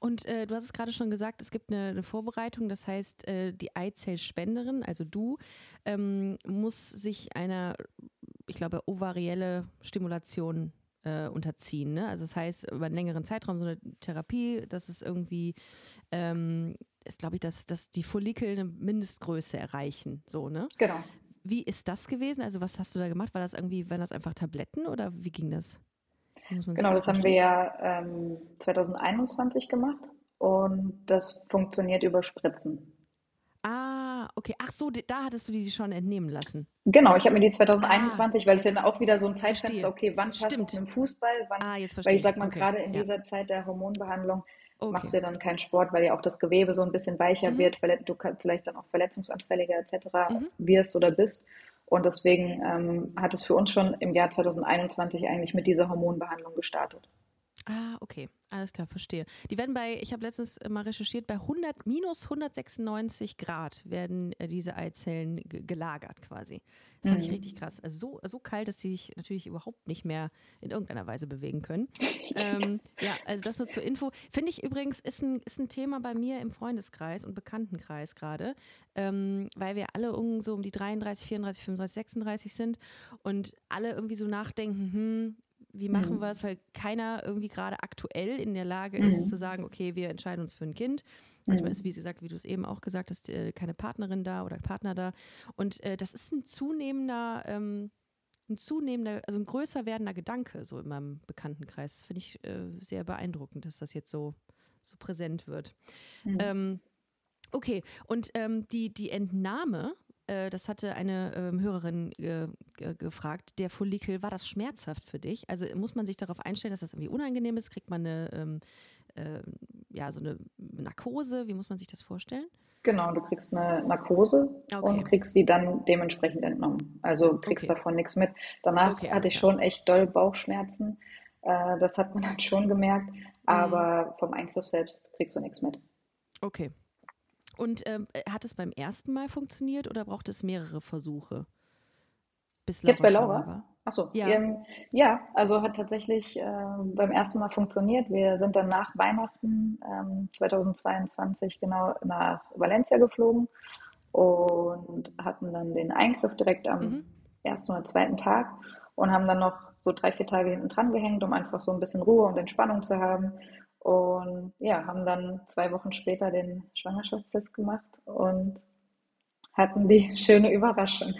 Und äh, du hast es gerade schon gesagt, es gibt eine, eine Vorbereitung, das heißt, äh, die Eizellspenderin, also du, ähm, muss sich einer, ich glaube, ovarielle Stimulation äh, unterziehen. Ne? Also das heißt, über einen längeren Zeitraum so eine Therapie, das ist irgendwie, ähm, ist glaube ich, dass, dass die Follikel eine Mindestgröße erreichen. So, ne? Genau. Wie ist das gewesen? Also was hast du da gemacht? War das irgendwie, waren das einfach Tabletten oder wie ging das? Wie Genau, das haben wir ja ähm, 2021 gemacht und das funktioniert über Spritzen. Ah, okay. Ach so, da hattest du die schon entnehmen lassen. Genau, ich habe mir die 2021, weil es ja auch wieder so ein Zeitfenster, okay, wann passt Stimmt. es mit dem Fußball, wann, Ah, jetzt weil verstehe ich sag ich. mal, Okay, gerade in ja. dieser Zeit der Hormonbehandlung machst du Okay. ja dann keinen Sport, weil ja auch das Gewebe so ein bisschen weicher Mhm. wird, verlet- du vielleicht dann auch verletzungsanfälliger etc. Mhm. wirst oder bist. Und deswegen ähm, hat es für uns schon im Jahr 2021 eigentlich mit dieser Hormonbehandlung gestartet. Ah, okay. Alles klar, verstehe. Die werden bei, ich habe letztens mal recherchiert, bei 100, minus 196 Grad werden äh, diese Eizellen ge- gelagert quasi. Das fand ich Mhm. richtig krass. Also so, so kalt, dass sie sich natürlich überhaupt nicht mehr in irgendeiner Weise bewegen können. ähm, <laughs> ja, also das nur zur Info. Finde ich übrigens, ist ein, ist ein Thema bei mir im Freundeskreis und Bekanntenkreis gerade, ähm, weil wir alle so um die 33, 34, 35, 36 sind und alle irgendwie so nachdenken, hm, wie machen Mhm. wir es, weil keiner irgendwie gerade aktuell in der Lage ist Mhm. zu sagen, okay, wir entscheiden uns für ein Kind. Manchmal Mhm. ist, wie gesagt, wie du es eben auch gesagt hast, äh, keine Partnerin da oder Partner da. Und äh, das ist ein zunehmender, ähm, ein zunehmender, also ein größer werdender Gedanke so in meinem Bekanntenkreis. Das finde ich äh, sehr beeindruckend, dass das jetzt so, so präsent wird. Mhm. Ähm, okay, und ähm, die, die Entnahme, äh, das hatte eine ähm, Hörerin äh, ge- gefragt, der Follikel, war das schmerzhaft für dich? Also muss man sich darauf einstellen, dass das irgendwie unangenehm ist? Kriegt man eine, ähm, äh, ja, so eine Narkose? Wie muss man sich das vorstellen? Genau, du kriegst eine Narkose Okay. und kriegst die dann dementsprechend entnommen. Also kriegst Okay. davon nichts mit. Danach Okay, hatte ich schon echt doll Bauchschmerzen. Äh, das hat man dann schon gemerkt. Mhm. Aber vom Eingriff selbst kriegst du nichts mit. Okay. Und ähm, hat es beim ersten Mal funktioniert oder braucht es mehrere Versuche? Bis Jetzt bei Laura? war? Ach so, Ja. ähm, ja, also hat tatsächlich äh, beim ersten Mal funktioniert. Wir sind dann nach Weihnachten ähm, 2022 genau nach Valencia geflogen und hatten dann den Eingriff direkt am Mhm. ersten oder zweiten Tag und haben dann noch so drei, vier Tage hinten dran gehängt, um einfach so ein bisschen Ruhe und Entspannung zu haben. Und ja, haben dann zwei Wochen später den Schwangerschaftstest gemacht und hatten die <laughs> schöne Überraschung.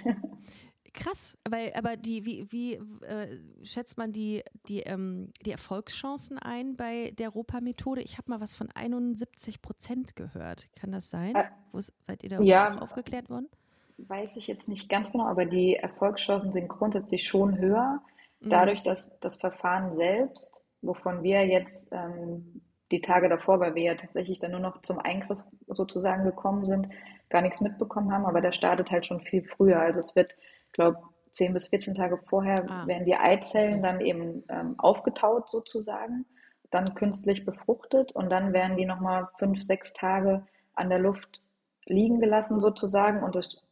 Krass, weil aber die, wie, wie äh, schätzt man die, die, ähm, die Erfolgschancen ein bei der Ropa-Methode? Ich habe mal was von 71 Prozent gehört. Kann das sein? Äh, Wo seid ihr da ja. aufgeklärt worden? Weiß ich jetzt nicht ganz genau, aber die Erfolgschancen sind grundsätzlich schon höher. Mhm. Dadurch, dass das Verfahren selbst, wovon wir jetzt ähm, die Tage davor, weil wir ja tatsächlich dann nur noch zum Eingriff sozusagen gekommen sind, gar nichts mitbekommen haben, aber der startet halt schon viel früher. Also es wird, ich glaube, 10 bis 14 Tage vorher Ah, werden die Eizellen dann eben ähm, aufgetaut sozusagen, dann künstlich befruchtet und dann werden die nochmal fünf, sechs Tage an der Luft liegen gelassen sozusagen und es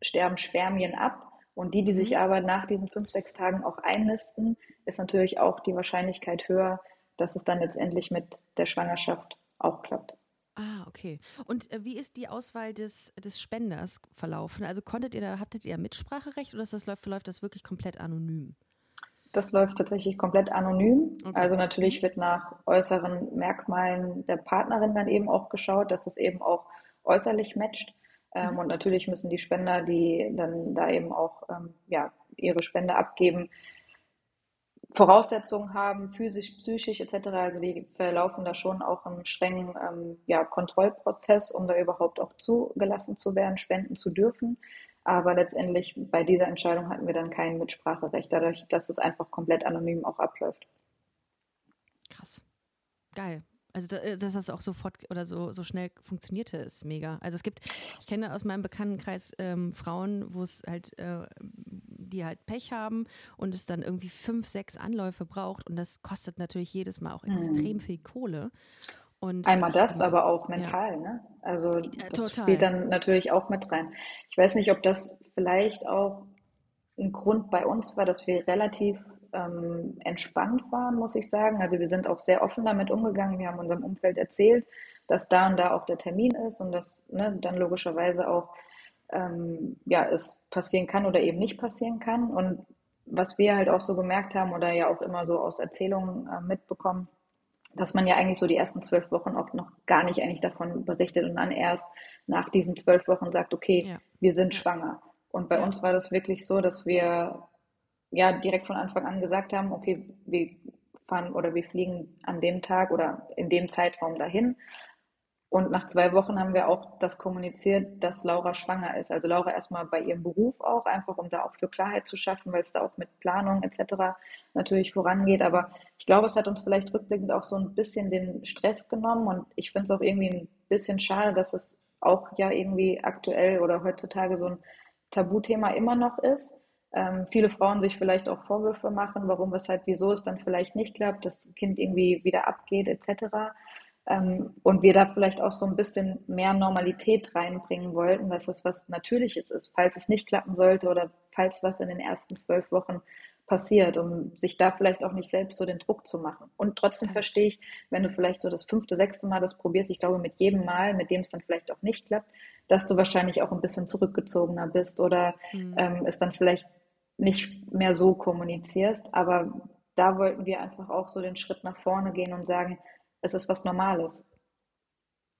sterben Spermien ab. Und die, die sich Mhm. aber nach diesen fünf, sechs Tagen auch einnisten, ist natürlich auch die Wahrscheinlichkeit höher, dass es dann letztendlich mit der Schwangerschaft auch klappt. Ah, okay. Und äh, wie ist die Auswahl des, des Spenders verlaufen? Also konntet ihr da, hattet ihr Mitspracherecht oder ist das, läuft, verläuft das wirklich komplett anonym? Das läuft tatsächlich komplett anonym. Okay. Also natürlich wird nach äußeren Merkmalen der Partnerin dann eben auch geschaut, dass es eben auch äußerlich matcht. Ähm, und natürlich müssen die Spender, die dann da eben auch ähm, ja, ihre Spende abgeben, Voraussetzungen haben, physisch, psychisch etc. Also die verlaufen da schon auch einen strengen ähm, ja, Kontrollprozess, um da überhaupt auch zugelassen zu werden, spenden zu dürfen. Aber letztendlich bei dieser Entscheidung hatten wir dann kein Mitspracherecht, dadurch, dass es einfach komplett anonym auch abläuft. Krass. Geil. Also, äh, dass das auch sofort oder so, so schnell funktionierte, ist mega. Also, es gibt, ich kenne aus meinem Bekanntenkreis ähm, Frauen, wo es halt, äh, die halt Pech haben und es dann irgendwie fünf, sechs Anläufe braucht und das kostet natürlich jedes Mal auch extrem viel Kohle. Und Einmal das, aber auch ja. mental, ne? Also das total. spielt dann natürlich auch mit rein. Ich weiß nicht, ob das vielleicht auch ein Grund bei uns war, dass wir relativ ähm, entspannt waren, muss ich sagen. Also wir sind auch sehr offen damit umgegangen. Wir haben unserem Umfeld erzählt, dass da und da auch der Termin ist und dass ne, dann logischerweise auch ähm, ja, es passieren kann oder eben nicht passieren kann. Und was wir halt auch so gemerkt haben oder ja auch immer so aus Erzählungen äh, mitbekommen, dass man ja eigentlich so die ersten zwölf Wochen auch noch gar nicht eigentlich davon berichtet und dann erst nach diesen zwölf Wochen sagt, okay, Ja. wir sind schwanger. Und bei Ja. uns war das wirklich so, dass wir ja direkt von Anfang an gesagt haben, okay, wir fahren oder wir fliegen an dem Tag oder in dem Zeitraum dahin. Und nach zwei Wochen haben wir auch das kommuniziert, dass Laura schwanger ist. Also Laura erstmal bei ihrem Beruf auch, einfach um da auch für Klarheit zu schaffen, weil es da auch mit Planung etc. natürlich vorangeht. Aber ich glaube, es hat uns vielleicht rückblickend auch so ein bisschen den Stress genommen. Und ich finde es auch irgendwie ein bisschen schade, dass es auch ja irgendwie aktuell oder heutzutage so ein Tabuthema immer noch ist. Ähm, viele Frauen sich vielleicht auch Vorwürfe machen, warum, weshalb, wieso es dann vielleicht nicht klappt, das Kind irgendwie wieder abgeht etc. Ähm, und wir da vielleicht auch so ein bisschen mehr Normalität reinbringen wollten, dass es was Natürliches ist, falls es nicht klappen sollte oder falls was in den ersten zwölf Wochen passiert, um sich da vielleicht auch nicht selbst so den Druck zu machen. Und trotzdem verstehe ich, wenn du vielleicht so das fünfte, sechste Mal das probierst, ich glaube mit jedem Mal, mit dem es dann vielleicht auch nicht klappt, dass du wahrscheinlich auch ein bisschen zurückgezogener bist oder Mhm. ähm, es dann vielleicht nicht mehr so kommunizierst. Aber da wollten wir einfach auch so den Schritt nach vorne gehen und sagen, es ist was Normales.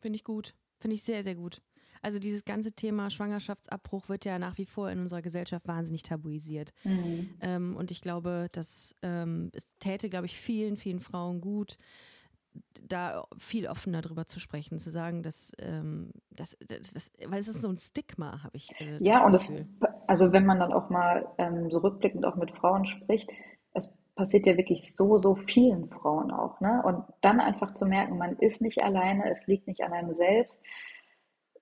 Finde ich gut. Finde ich sehr, sehr gut. Also dieses ganze Thema Schwangerschaftsabbruch wird ja nach wie vor in unserer Gesellschaft wahnsinnig tabuisiert. Mhm. Ähm, und ich glaube, dass ähm, es täte, glaube ich, vielen, vielen Frauen gut, da viel offener drüber zu sprechen, zu sagen, dass, ähm, das, das, das, weil es ist so ein Stigma, habe ich. Äh, Ja, das und Gefühl. also wenn man dann auch mal ähm, so rückblickend auch mit Frauen spricht, es passiert ja wirklich so, so vielen Frauen auch, ne? Und dann einfach zu merken, man ist nicht alleine, es liegt nicht an einem selbst,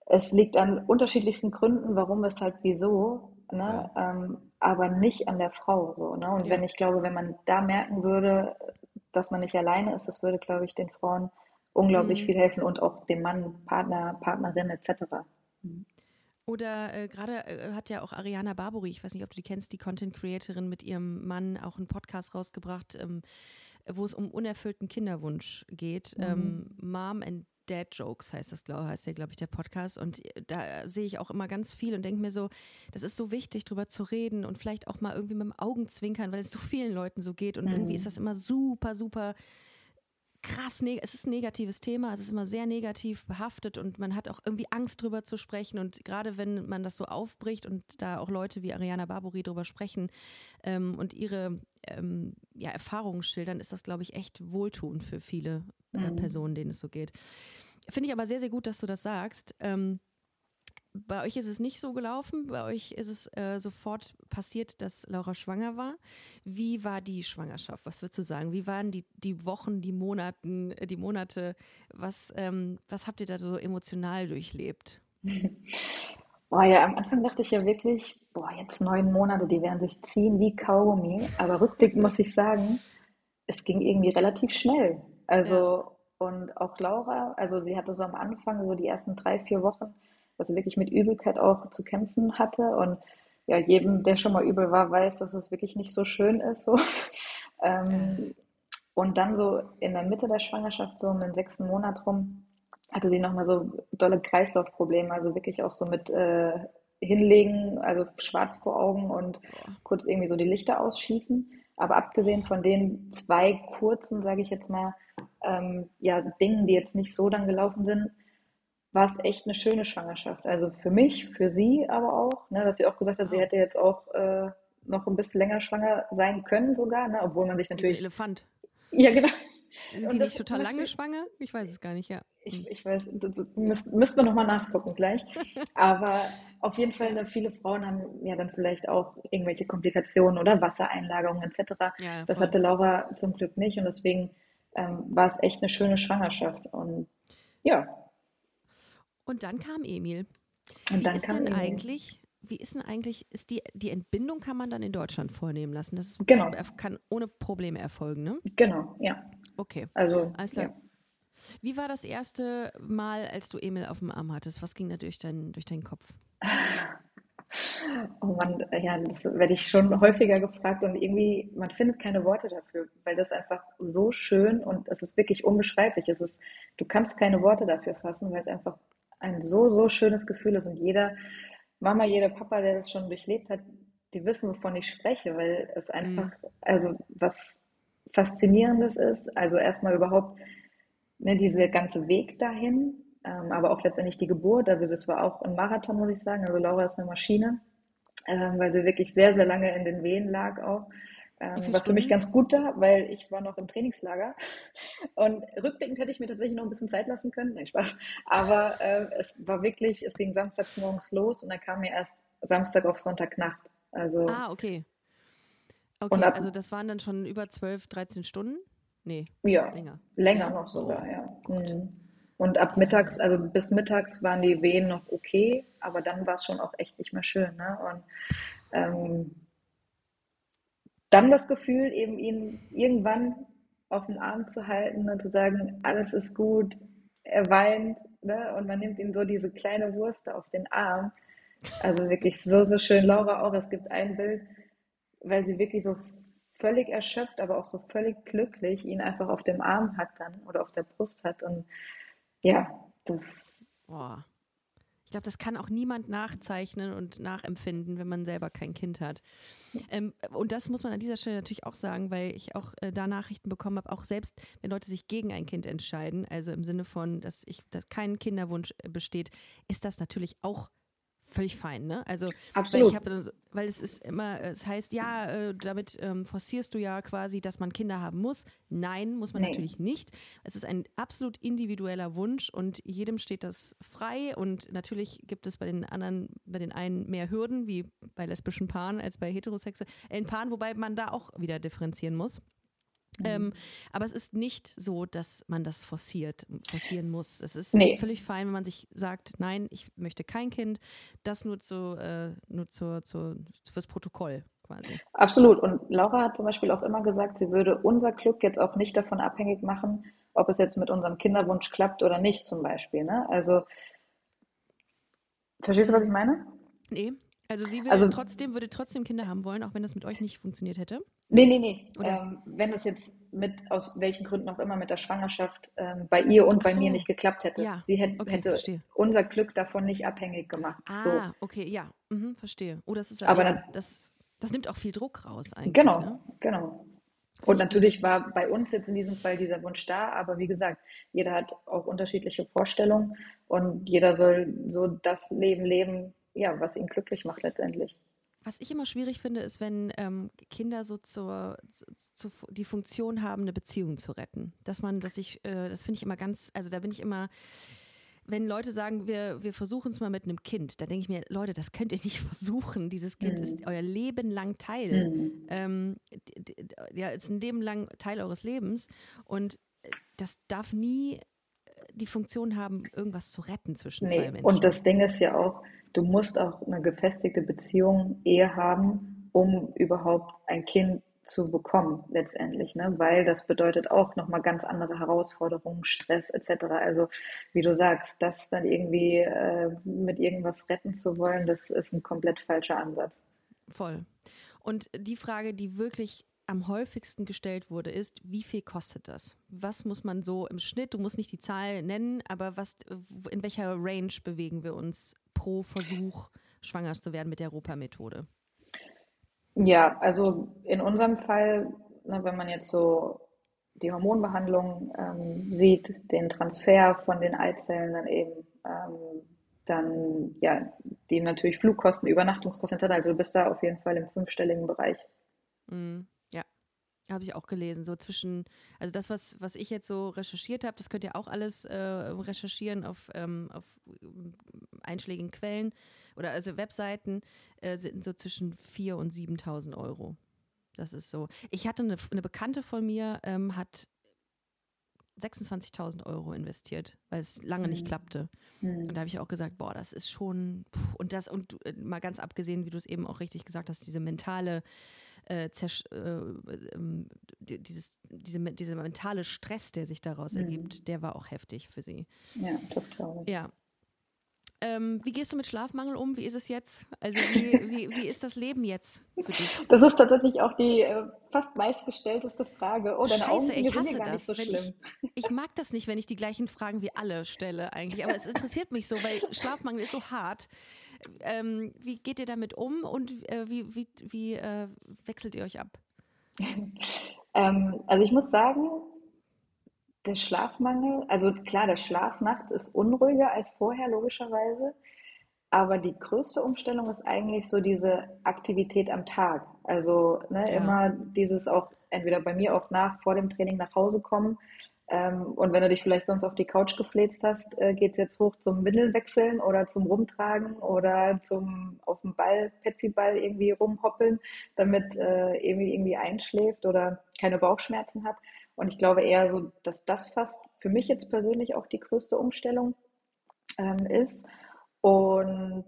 es liegt an unterschiedlichsten Gründen, warum, weshalb, wieso, ne? Ähm, aber nicht an der Frau, so, ne? Und Ja. wenn ich glaube, wenn man da merken würde, dass man nicht alleine ist, das würde, glaube ich, den Frauen unglaublich Mhm. viel helfen und auch dem Mann, Partner, Partnerin etc. Oder äh, gerade äh, hat ja auch Ariana Barbori, ich weiß nicht, ob du die kennst, die Content Creatorin mit ihrem Mann auch einen Podcast rausgebracht, ähm, wo es um unerfüllten Kinderwunsch geht. Ähm, Mom and Dad Jokes heißt das, glaube heißt ja, glaube ich, der Podcast. Und äh, da sehe ich auch immer ganz viel und denke mir so, das ist so wichtig, drüber zu reden und vielleicht auch mal irgendwie mit dem Augenzwinkern, weil es so vielen Leuten so geht. Und irgendwie ist das immer super, super krass, es ist ein negatives Thema, es ist immer sehr negativ behaftet und man hat auch irgendwie Angst drüber zu sprechen und gerade wenn man das so aufbricht und da auch Leute wie Ariana Barbori drüber sprechen ähm, und ihre ähm, ja, Erfahrungen schildern, ist das, glaube ich, echt wohltuend für viele äh, Personen, denen es so geht. Finde ich aber sehr, sehr gut, dass du das sagst. Ähm, bei euch ist es nicht so gelaufen. Bei euch ist es äh, sofort passiert, dass Laura schwanger war. Wie war die Schwangerschaft? Was würdest du sagen? Wie waren die, die Wochen, die Monaten, äh, die Monate? Was, ähm, was habt ihr da so emotional durchlebt? <laughs> Boah, ja, am Anfang dachte ich ja wirklich, boah, jetzt neun Monate, die werden sich ziehen wie Kaugummi. Aber rückblickend <laughs> muss ich sagen, es ging irgendwie relativ schnell. Also, und auch Laura, also sie hatte so am Anfang, so die ersten drei, vier Wochen, dass sie wirklich mit Übelkeit auch zu kämpfen hatte. Und ja, jedem, der schon mal übel war, weiß, dass es wirklich nicht so schön ist. So. <laughs> Ähm, und dann so in der Mitte der Schwangerschaft, so um den sechsten Monat rum, hatte sie nochmal so dolle Kreislaufprobleme, also wirklich auch so mit äh, Hinlegen, also schwarz vor Augen und kurz irgendwie so die Lichter ausschießen. Aber abgesehen von den zwei kurzen, sage ich jetzt mal, ähm, ja, Dingen, die jetzt nicht so dann gelaufen sind, war es echt eine schöne Schwangerschaft. Also für mich, für sie aber auch, ne, dass sie auch gesagt hat, sie hätte jetzt auch äh, noch ein bisschen länger schwanger sein können sogar, ne, obwohl man sich natürlich, Elefant. ja genau. Sind die nicht total lange schwanger? Ich weiß es gar nicht, ja. Ich, ich weiß, müsst, müssten wir nochmal nachgucken gleich. <laughs> Aber auf jeden Fall, ne, viele Frauen haben ja dann vielleicht auch irgendwelche Komplikationen oder Wassereinlagerungen etc. Ja, Das hatte Laura zum Glück nicht und deswegen ähm, war es echt eine schöne Schwangerschaft. Und ja, Und dann kam Emil. und Wie ist denn Emil. eigentlich, wie ist denn eigentlich, ist die, die Entbindung kann man dann in Deutschland vornehmen lassen? Das ist- Genau. kann ohne Probleme erfolgen, ne? Genau, ja. Okay. Also, Alles klar. ja. Wie war das erste Mal, als du Emil auf dem Arm hattest? Was ging da durch, dein, durch deinen Kopf? Oh Mann, ja, das werde ich schon häufiger gefragt und irgendwie, man findet keine Worte dafür, weil das einfach so schön und es ist wirklich unbeschreiblich. Es ist, du kannst keine Worte dafür fassen, weil es einfach ein so, so schönes Gefühl ist und jeder Mama, jeder Papa, der das schon durchlebt hat, die wissen, wovon ich spreche, weil es einfach, also was Faszinierendes ist. Also erstmal überhaupt ne, dieser ganze Weg dahin, ähm, aber auch letztendlich die Geburt. Also das war auch ein Marathon, muss ich sagen. Also Laura ist eine Maschine, ähm, weil sie wirklich sehr, sehr lange in den Wehen lag auch. Ähm, was für mich ganz gut da, weil ich war noch im Trainingslager. Und rückblickend hätte ich mir tatsächlich noch ein bisschen Zeit lassen können. Nein, Spaß. Aber äh, es war wirklich, es ging samstags morgens los und dann kam mir erst Samstag auf Sonntagnacht. Also Ah, okay. Okay, ab- also das waren dann schon über 12, 13 Stunden? Nee, ja, länger. länger Ja? noch sogar, Oh, ja. Gott. Mhm. Und ab mittags, also bis mittags waren die Wehen noch okay, aber dann war es schon auch echt nicht mehr schön, ne? Und ähm, dann das Gefühl, eben ihn irgendwann auf den Arm zu halten und zu sagen, alles ist gut, er weint, ne? Und man nimmt ihm so diese kleine Wurst auf den Arm. Also wirklich so, so schön. Laura auch, es gibt ein Bild, weil sie wirklich so völlig erschöpft, aber auch so völlig glücklich ihn einfach auf dem Arm hat dann oder auf der Brust hat. Und ja, das, Boah. Ich glaube, das kann auch niemand nachzeichnen und nachempfinden, wenn man selber kein Kind hat. Ähm, und das muss man an dieser Stelle natürlich auch sagen, weil ich auch äh, da Nachrichten bekommen habe, auch selbst wenn Leute sich gegen ein Kind entscheiden, also im Sinne von, dass ich, dass kein Kinderwunsch äh, besteht, ist das natürlich auch völlig fein, ne? Also weil Absolut. ich habe, dann so- weil es ist immer, es heißt ja, äh, damit ähm, forcierst du ja quasi, dass man Kinder haben muss. Nein, muss man Nee. natürlich nicht. Es ist ein absolut individueller Wunsch und jedem steht das frei und natürlich gibt es bei den anderen, bei den einen mehr Hürden, wie bei lesbischen Paaren als bei heterosexuellen Paaren, wobei man da auch wieder differenzieren muss. Mhm. Ähm, aber es ist nicht so, dass man das forciert, forcieren muss. Es ist Nee. völlig fein, wenn man sich sagt, nein, ich möchte kein Kind. Das nur zu, äh, nur zur, zur, fürs Protokoll quasi. Absolut. Und Laura hat zum Beispiel auch immer gesagt, sie würde unser Glück jetzt auch nicht davon abhängig machen, ob es jetzt mit unserem Kinderwunsch klappt oder nicht, zum Beispiel. Ne? Also, verstehst du, was ich meine? Nee. Also sie will Also- trotzdem, würde trotzdem Kinder haben wollen, auch wenn das mit euch nicht funktioniert hätte. Nee, nee, nee. Oder? Ähm, wenn das jetzt mit, aus welchen Gründen auch immer, mit der Schwangerschaft ähm, bei ihr und Ach bei mir so. nicht geklappt hätte. Ja. Sie hätte, Okay, hätte verstehe. unser Glück davon nicht abhängig gemacht. So. Ah, okay, ja, mhm, verstehe. Oh, das ist Aber ja, dann- das, das nimmt auch viel Druck raus eigentlich. Genau, Ne? genau. Und ich natürlich war bei uns jetzt in diesem Fall dieser Wunsch da, aber wie gesagt, jeder hat auch unterschiedliche Vorstellungen und jeder soll so das Leben leben, ja, was ihn glücklich macht letztendlich. Was ich immer schwierig finde, ist, wenn ähm, Kinder so zur, zu, zu, die Funktion haben, eine Beziehung zu retten. Dass man, dass ich, äh, das finde ich immer ganz, also da bin ich immer, wenn Leute sagen, wir, wir versuchen es mal mit einem Kind, da denke ich mir, Leute, das könnt ihr nicht <laughs> versuchen. Dieses Kind Mhm. ist euer Leben lang Teil. Mhm. Ähm, ja, ist ein Leben lang Teil eures Lebens und das darf nie die Funktion haben, irgendwas zu retten zwischen zwei Nee, Menschen. und das Ding ist ja auch, du musst auch eine gefestigte Beziehung, Ehe haben, um überhaupt ein Kind zu bekommen, letztendlich, ne? Weil das bedeutet auch nochmal ganz andere Herausforderungen, Stress etc. Also, wie du sagst, das dann irgendwie äh, mit irgendwas retten zu wollen, das ist ein komplett falscher Ansatz. Voll. Und die Frage, die wirklich am häufigsten gestellt wurde, ist, wie viel kostet das? Was muss man so im Schnitt, du musst nicht die Zahl nennen, aber was, in welcher Range bewegen wir uns pro Versuch, schwanger zu werden mit der Europa-Methode? Ja, also in unserem Fall, ne, wenn man jetzt so die Hormonbehandlung ähm, sieht, den Transfer von den Eizellen dann eben, ähm, dann ja, die natürlich Flugkosten, Übernachtungskosten. Also du bist da auf jeden Fall im fünfstelligen Bereich. Ja, habe ich auch gelesen. So zwischen, also das, was, was ich jetzt so recherchiert habe, das könnt ihr auch alles äh, recherchieren auf, ähm, auf ähm, einschlägigen Quellen oder also Webseiten, äh, sind so zwischen 4.000 und 7.000 Euro. Das ist so. Ich hatte eine, eine Bekannte von mir, ähm, hat 26.000 Euro investiert, weil es lange nicht Mhm. klappte. Und da habe ich auch gesagt, boah, das ist schon, puh, und das, und äh, mal ganz abgesehen, wie du es eben auch richtig gesagt hast, diese mentale, äh, äh, ähm, die- dieses, diese, dieser mentale Stress, der sich daraus Mhm. ergibt, der war auch heftig für sie. Ja, das glaube ich. Ja. Ähm, wie gehst du mit Schlafmangel um? Wie ist es jetzt? Also wie, <laughs> wie, wie ist das Leben jetzt für dich? Das ist tatsächlich auch die äh, fast meistgestellteste Frage. Oh, deine Augen Scheiße, ich sind ja hasse das. so ich, ich mag das nicht, wenn ich die gleichen Fragen wie alle stelle eigentlich. Aber es interessiert mich so, weil <laughs> Schlafmangel ist so hart. Ähm, wie geht ihr damit um und äh, wie, wie, wie äh, wechselt ihr euch ab? <laughs> Ähm, also ich muss sagen, der Schlafmangel, also klar, der Schlaf nachts ist unruhiger als vorher, logischerweise. Aber die größte Umstellung ist eigentlich so diese Aktivität am Tag. Also ne, Ja. immer dieses auch entweder bei mir auch nach, vor dem Training nach Hause kommen. Ähm, und wenn du dich vielleicht sonst auf die Couch gefläzt hast, äh, geht's jetzt hoch zum Windelwechseln oder zum Rumtragen oder zum auf dem Ball, Petsyball irgendwie rumhoppeln, damit äh, irgendwie irgendwie einschläft oder keine Bauchschmerzen hat. Und ich glaube eher so, dass das fast für mich jetzt persönlich auch die größte Umstellung ähm, ist. Und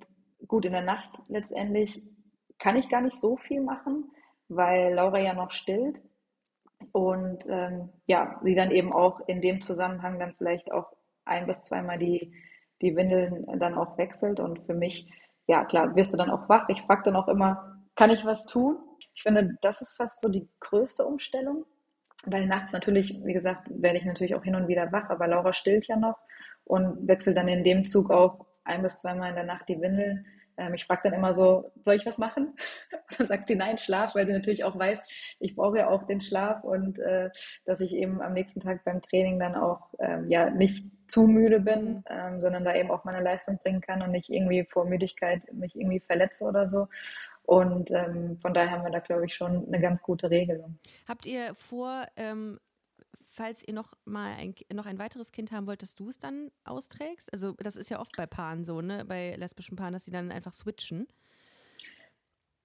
gut, in der Nacht letztendlich kann ich gar nicht so viel machen, weil Laura ja noch stillt und ähm, ja, sie dann eben auch in dem Zusammenhang dann vielleicht auch ein bis zweimal die, die Windeln dann auch wechselt. Und für mich, ja klar, wirst du dann auch wach. Ich frage dann auch immer, kann ich was tun? Ich finde, das ist fast so die größte Umstellung, weil nachts natürlich, wie gesagt, werde ich natürlich auch hin und wieder wach, aber Laura stillt ja noch und wechselt dann in dem Zug auch ein bis zweimal in der Nacht die Windeln. Ähm, ich frage dann immer so, soll ich was machen? Und <laughs> dann sagt sie, nein, Schlaf, weil sie natürlich auch weiß, ich brauche ja auch den Schlaf und äh, dass ich eben am nächsten Tag beim Training dann auch ähm, ja nicht zu müde bin, Mhm. ähm, sondern da eben auch meine Leistung bringen kann und nicht irgendwie vor Müdigkeit mich irgendwie verletze oder so. Und ähm, von daher haben wir da, glaube ich, schon eine ganz gute Regelung. Habt ihr vor, ähm, falls ihr noch mal ein, noch ein weiteres Kind haben wollt, dass du es dann austrägst? Also das ist ja oft bei Paaren so, ne? Bei lesbischen Paaren, dass sie dann einfach switchen.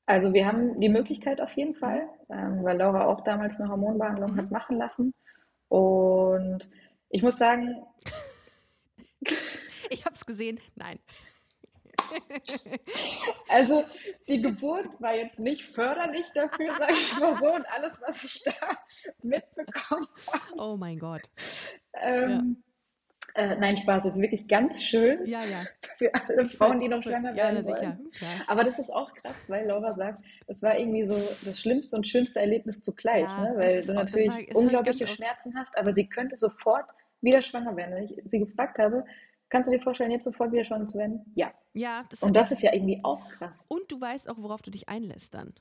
Also wir haben die Möglichkeit auf jeden Fall, ähm, weil Laura auch damals eine Hormonbehandlung hat machen lassen. Und ich muss sagen, <laughs> Ich habe es gesehen. Nein. <laughs> also die Geburt war jetzt nicht förderlich dafür, sage ich mal so. Und alles, was ich da mitbekommen habe. Oh mein Gott. Ähm, äh, nein, Spaß, ist wirklich ganz schön Ja, ja. für alle Frauen, die noch schwanger Ja, werden sicher. wollen. Klar. Aber das ist auch krass, weil Laura sagt, es war irgendwie so das schlimmste und schönste Erlebnis zugleich, Ja, ne? das Weil du das natürlich das unglaubliche. Schmerzen hast, aber sie könnte sofort wieder schwanger werden. Wenn ich sie gefragt habe, kannst du dir vorstellen, jetzt sofort wieder schwanger zu werden? Ja. Ja, das Und das ist ja irgendwie auch krass. Und du weißt auch, worauf du dich einlässt dann.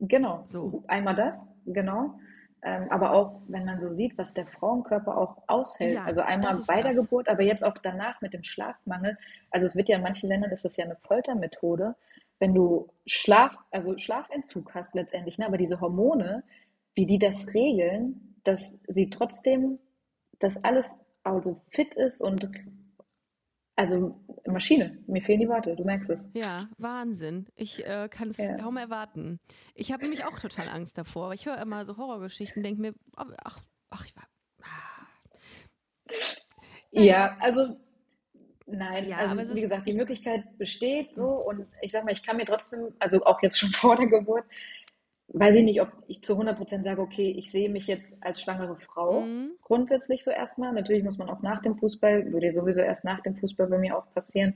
Genau. So. Einmal das, genau. Ähm, aber auch, wenn man so sieht, was der Frauenkörper auch aushält. Ja, also einmal ist bei der krass. Geburt, aber jetzt auch danach mit dem Schlafmangel. Also es wird ja in manchen Ländern ist das ja eine Foltermethode, wenn du Schlaf, also Schlafentzug hast letztendlich, ne? Aber diese Hormone, wie die das regeln, dass sie trotzdem, dass alles also fit ist und also Maschine. Mir fehlen die Worte, du merkst es. Ja, Wahnsinn. Ich äh, kann es Ja. kaum erwarten. Ich habe nämlich auch total Angst davor. Ich höre immer so Horrorgeschichten, denke mir, oh, ach, ach, ich war. Ah. Ja, also nein, Ja, also wie gesagt, die Möglichkeit besteht so und ich sag mal, ich kann mir trotzdem, also auch jetzt schon <laughs> vor der Geburt, weiß ich nicht, ob ich zu 100% sage, okay, ich sehe mich jetzt als schwangere Frau. Mhm. Grundsätzlich so erstmal. Natürlich muss man auch nach dem Fußball, würde sowieso erst nach dem Fußball bei mir auch passieren,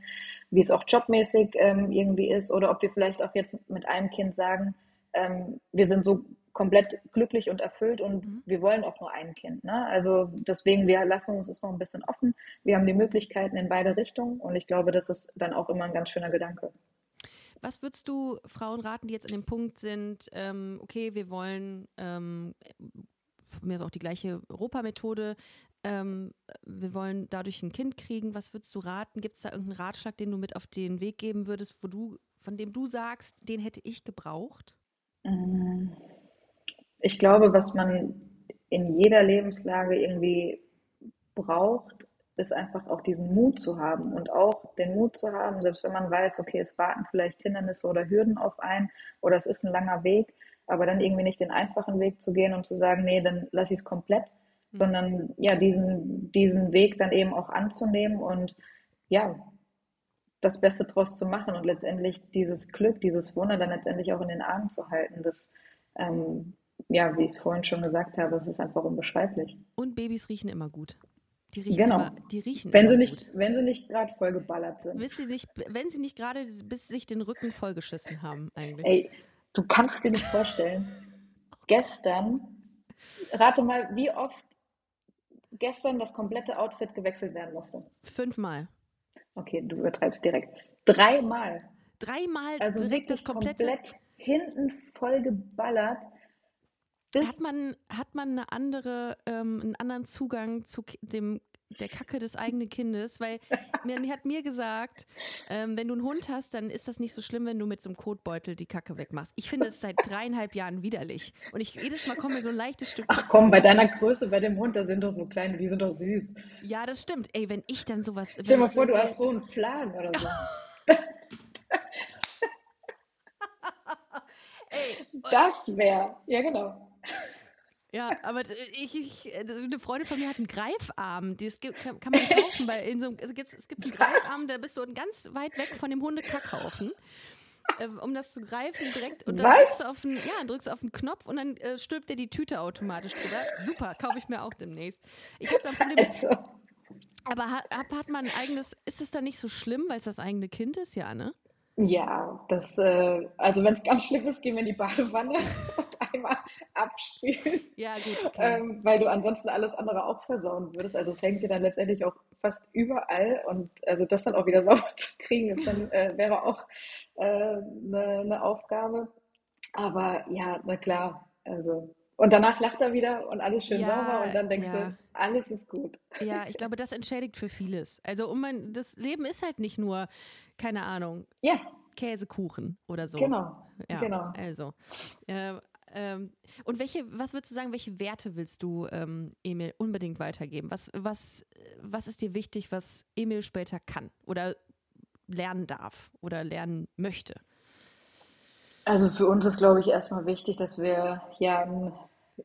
wie es auch jobmäßig ähm, irgendwie ist oder ob wir vielleicht auch jetzt mit einem Kind sagen, ähm, wir sind so komplett glücklich und erfüllt und Mhm. wir wollen auch nur ein Kind. Ne? Also deswegen, wir lassen uns das noch ein bisschen offen. Wir haben die Möglichkeiten in beide Richtungen und ich glaube, das ist dann auch immer ein ganz schöner Gedanke. Was würdest du Frauen raten, die jetzt an dem Punkt sind, ähm, okay, wir wollen ähm, mir ist auch die gleiche Europa-Methode, ähm, wir wollen dadurch ein Kind kriegen. Was würdest du raten? Gibt es da irgendeinen Ratschlag, den du mit auf den Weg geben würdest, wo du, von dem du sagst, den hätte ich gebraucht? Mm, Ich glaube, was man in jeder Lebenslage irgendwie braucht, ist einfach auch diesen Mut zu haben und auch den Mut zu haben, selbst wenn man weiß, okay, es warten vielleicht Hindernisse oder Hürden auf einen oder es ist ein langer Weg, aber dann irgendwie nicht den einfachen Weg zu gehen und zu sagen, nee, dann lasse ich es komplett, sondern ja, diesen, diesen Weg dann eben auch anzunehmen und ja, das Beste draus zu machen und letztendlich dieses Glück, dieses Wunder dann letztendlich auch in den Armen zu halten. Das, ähm, ja, wie ich es vorhin schon gesagt habe, es ist einfach unbeschreiblich. Und Babys riechen immer gut. Die riechen Genau. immer, die riechen Wenn sie nicht, gut. wenn sie nicht gerade vollgeballert sind. Bis sie nicht, wenn sie nicht gerade bis sich den Rücken vollgeschissen haben, eigentlich. Ey, du kannst dir nicht vorstellen. <laughs> Gestern, rate mal, wie oft gestern das komplette Outfit gewechselt werden musste. Fünfmal. Okay, du übertreibst direkt. Dreimal. Dreimal Also direkt das komplette. komplett hinten voll geballert. Hat man, hat man eine andere, ähm, einen anderen Zugang zu dem, der Kacke des eigenen Kindes? Weil mir, mir hat mir gesagt, ähm, wenn du einen Hund hast, dann ist das nicht so schlimm, wenn du mit so einem Kotbeutel die Kacke wegmachst. Ich finde es seit dreieinhalb Jahren widerlich. Und ich jedes Mal kommt mir so ein leichtes Stück Ach komm, bei deiner Größe, bei dem Hund, da sind doch so kleine, die sind doch süß. Ja, das stimmt. Ey, wenn ich dann sowas. Stell dir mal vor, du hast so einen Fladen oder so. <laughs> Ey, Das wäre, ja genau. Ja, aber ich, ich, eine Freundin von mir hat einen Greifarm. Das gibt, kann, man kaufen, weil in so einem, also gibt's, es gibt einen Greifarm, da bist du ganz weit weg von dem Hundekackhaufen. Äh, um das zu greifen direkt und dann Was? drückst du auf den, ja, drückst auf den Knopf und dann äh, stülpt dir die Tüte automatisch drüber. Super, kaufe ich mir auch demnächst. Ich habe da ein Problem. Also, Aber hat- hat man ein eigenes, ist es dann nicht so schlimm, weil es das eigene Kind ist, ja, ne? Ja, das, äh, also wenn es ganz schlimm ist, gehen wir in die Badewanne <laughs> und einmal abspülen, Ja, gut, okay. ähm, weil du ansonsten alles andere auch versauen würdest. Also es hängt dir dann letztendlich auch fast überall und also das dann auch wieder <laughs> sauber zu kriegen, ist dann, äh, wäre auch eine äh, ne ne Aufgabe. Aber ja, na klar, also und danach lacht er wieder und alles schön Ja, sauber und dann denkst ja. du, alles ist gut. Ja, <laughs> ich glaube, das entschädigt für vieles. Also, um mein, das Leben ist halt nicht nur, keine Ahnung, Ja, Käsekuchen oder so. genau, Ja, genau. also. Äh, ähm, und welche, was würdest du sagen, welche Werte willst du ähm, Emil unbedingt weitergeben? Was, was, was ist dir wichtig, was Emil später kann oder lernen darf oder lernen möchte? Also für uns ist, glaube ich, erstmal wichtig, dass wir ja einen,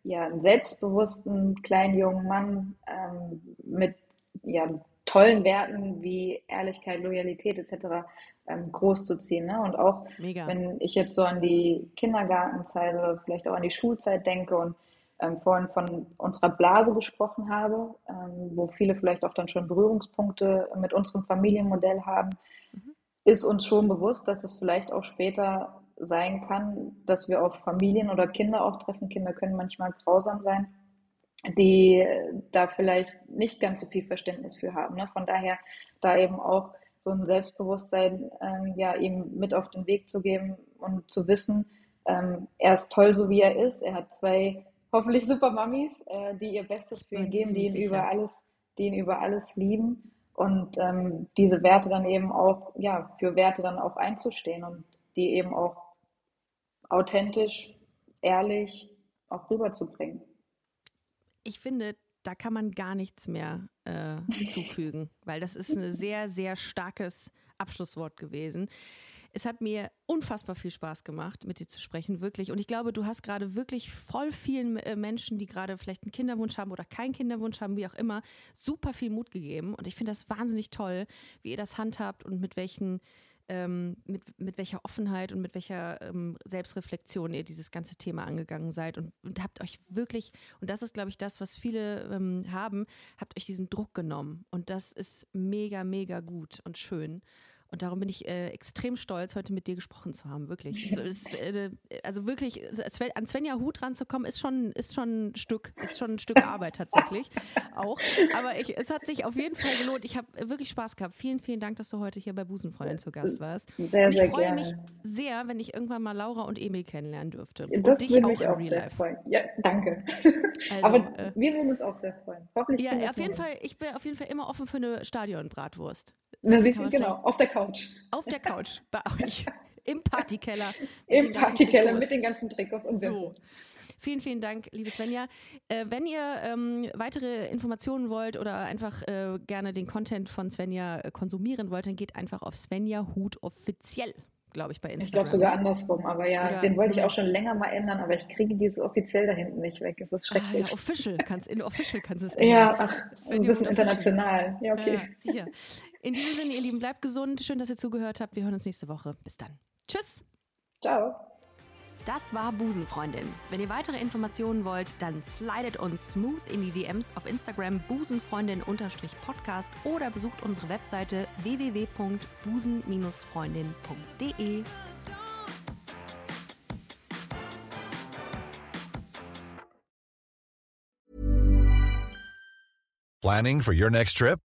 ja, einen selbstbewussten kleinen jungen Mann ähm, mit ja, tollen Werten wie Ehrlichkeit, Loyalität etc. Ähm, großzuziehen. Ne? Und auch Mega. wenn ich jetzt so an die Kindergartenzeit oder vielleicht auch an die Schulzeit denke und ähm, vorhin von unserer Blase gesprochen habe, ähm, wo viele vielleicht auch dann schon Berührungspunkte mit unserem Familienmodell haben, ist uns schon bewusst, dass es vielleicht auch später sein kann, dass wir auf Familien oder Kinder auch treffen. Kinder können manchmal grausam sein, die äh, da vielleicht nicht ganz so viel Verständnis für haben. Ne? Von daher da eben auch so ein Selbstbewusstsein ähm, ja ihm mit auf den Weg zu geben und zu wissen, ähm, er ist toll, so wie er ist. Er hat zwei hoffentlich super Mamis, äh, die ihr Bestes für ihn geben, die ihn ziemlich über sicher. alles, die ihn über alles lieben und ähm, diese Werte dann eben auch, ja, für Werte dann auch einzustehen und die eben auch authentisch, ehrlich auch rüberzubringen. Ich finde, da kann man gar nichts mehr äh, zufügen, weil das ist ein sehr, sehr starkes Abschlusswort gewesen. Es hat mir unfassbar viel Spaß gemacht, mit dir zu sprechen, wirklich. Und ich glaube, du hast gerade wirklich voll vielen äh, Menschen, die gerade vielleicht einen Kinderwunsch haben oder keinen Kinderwunsch haben, wie auch immer, super viel Mut gegeben. Und ich finde das wahnsinnig toll, wie ihr das handhabt und mit welchen ähm, mit, mit welcher Offenheit und mit welcher ähm, Selbstreflexion ihr dieses ganze Thema angegangen seid und, und habt euch wirklich, und das ist, glaube ich, das, was viele ähm, haben, habt euch diesen Druck genommen. Und das ist mega, mega gut und schön. Und darum bin ich äh, extrem stolz, heute mit dir gesprochen zu haben. Wirklich. So, es, äh, also wirklich, an Svenja Hut ranzukommen, ist schon, ist schon ein Stück, ist schon ein Stück Arbeit tatsächlich. <laughs> Auch. Aber ich, es hat sich auf jeden Fall gelohnt. Ich habe wirklich Spaß gehabt. Vielen, vielen Dank, dass du heute hier bei Busenfreundin zu Gast warst. Sehr, und ich sehr freue gerne. mich sehr, wenn ich irgendwann mal Laura und Emil kennenlernen dürfte. Das und dich würde auch mich auch Real sehr Life. freuen. Ja, danke. Also, Aber äh, wir würden uns auch sehr freuen. Hoffentlich Ja, auf jeden. Fall, ich bin auf jeden Fall immer offen für eine Stadionbratwurst. So man genau, auf der Couch. Auf der Couch bei euch. <laughs> Im Partykeller. Im Partykeller mit den ganzen Trikots und So. Vielen, vielen Dank, liebe Svenja. Äh, wenn ihr ähm, weitere Informationen wollt oder einfach äh, gerne den Content von Svenja äh, konsumieren wollt, dann geht einfach auf Svenja Hut offiziell, glaube ich, bei Instagram. Ich glaube sogar andersrum, aber ja, Oder- den wollte ich auch schon länger mal ändern, aber ich kriege dieses offiziell da hinten nicht weg. Es ist Ah, ja, schrecklich. official kannst, in official kannst du es <laughs> Ja, ändern. ach, ein Svenja bisschen Hut official. international. Ja, okay. Ja, sicher. <laughs> In diesem Sinne, ihr Lieben, bleibt gesund. Schön, dass ihr zugehört habt. Wir hören uns nächste Woche. Bis dann. Tschüss. Ciao. Das war Busenfreundin. Wenn ihr weitere Informationen wollt, dann slidet uns smooth in die DMs auf Instagram busenfreundin-podcast oder besucht unsere Webseite www.busen-freundin.de. Planning for your next trip?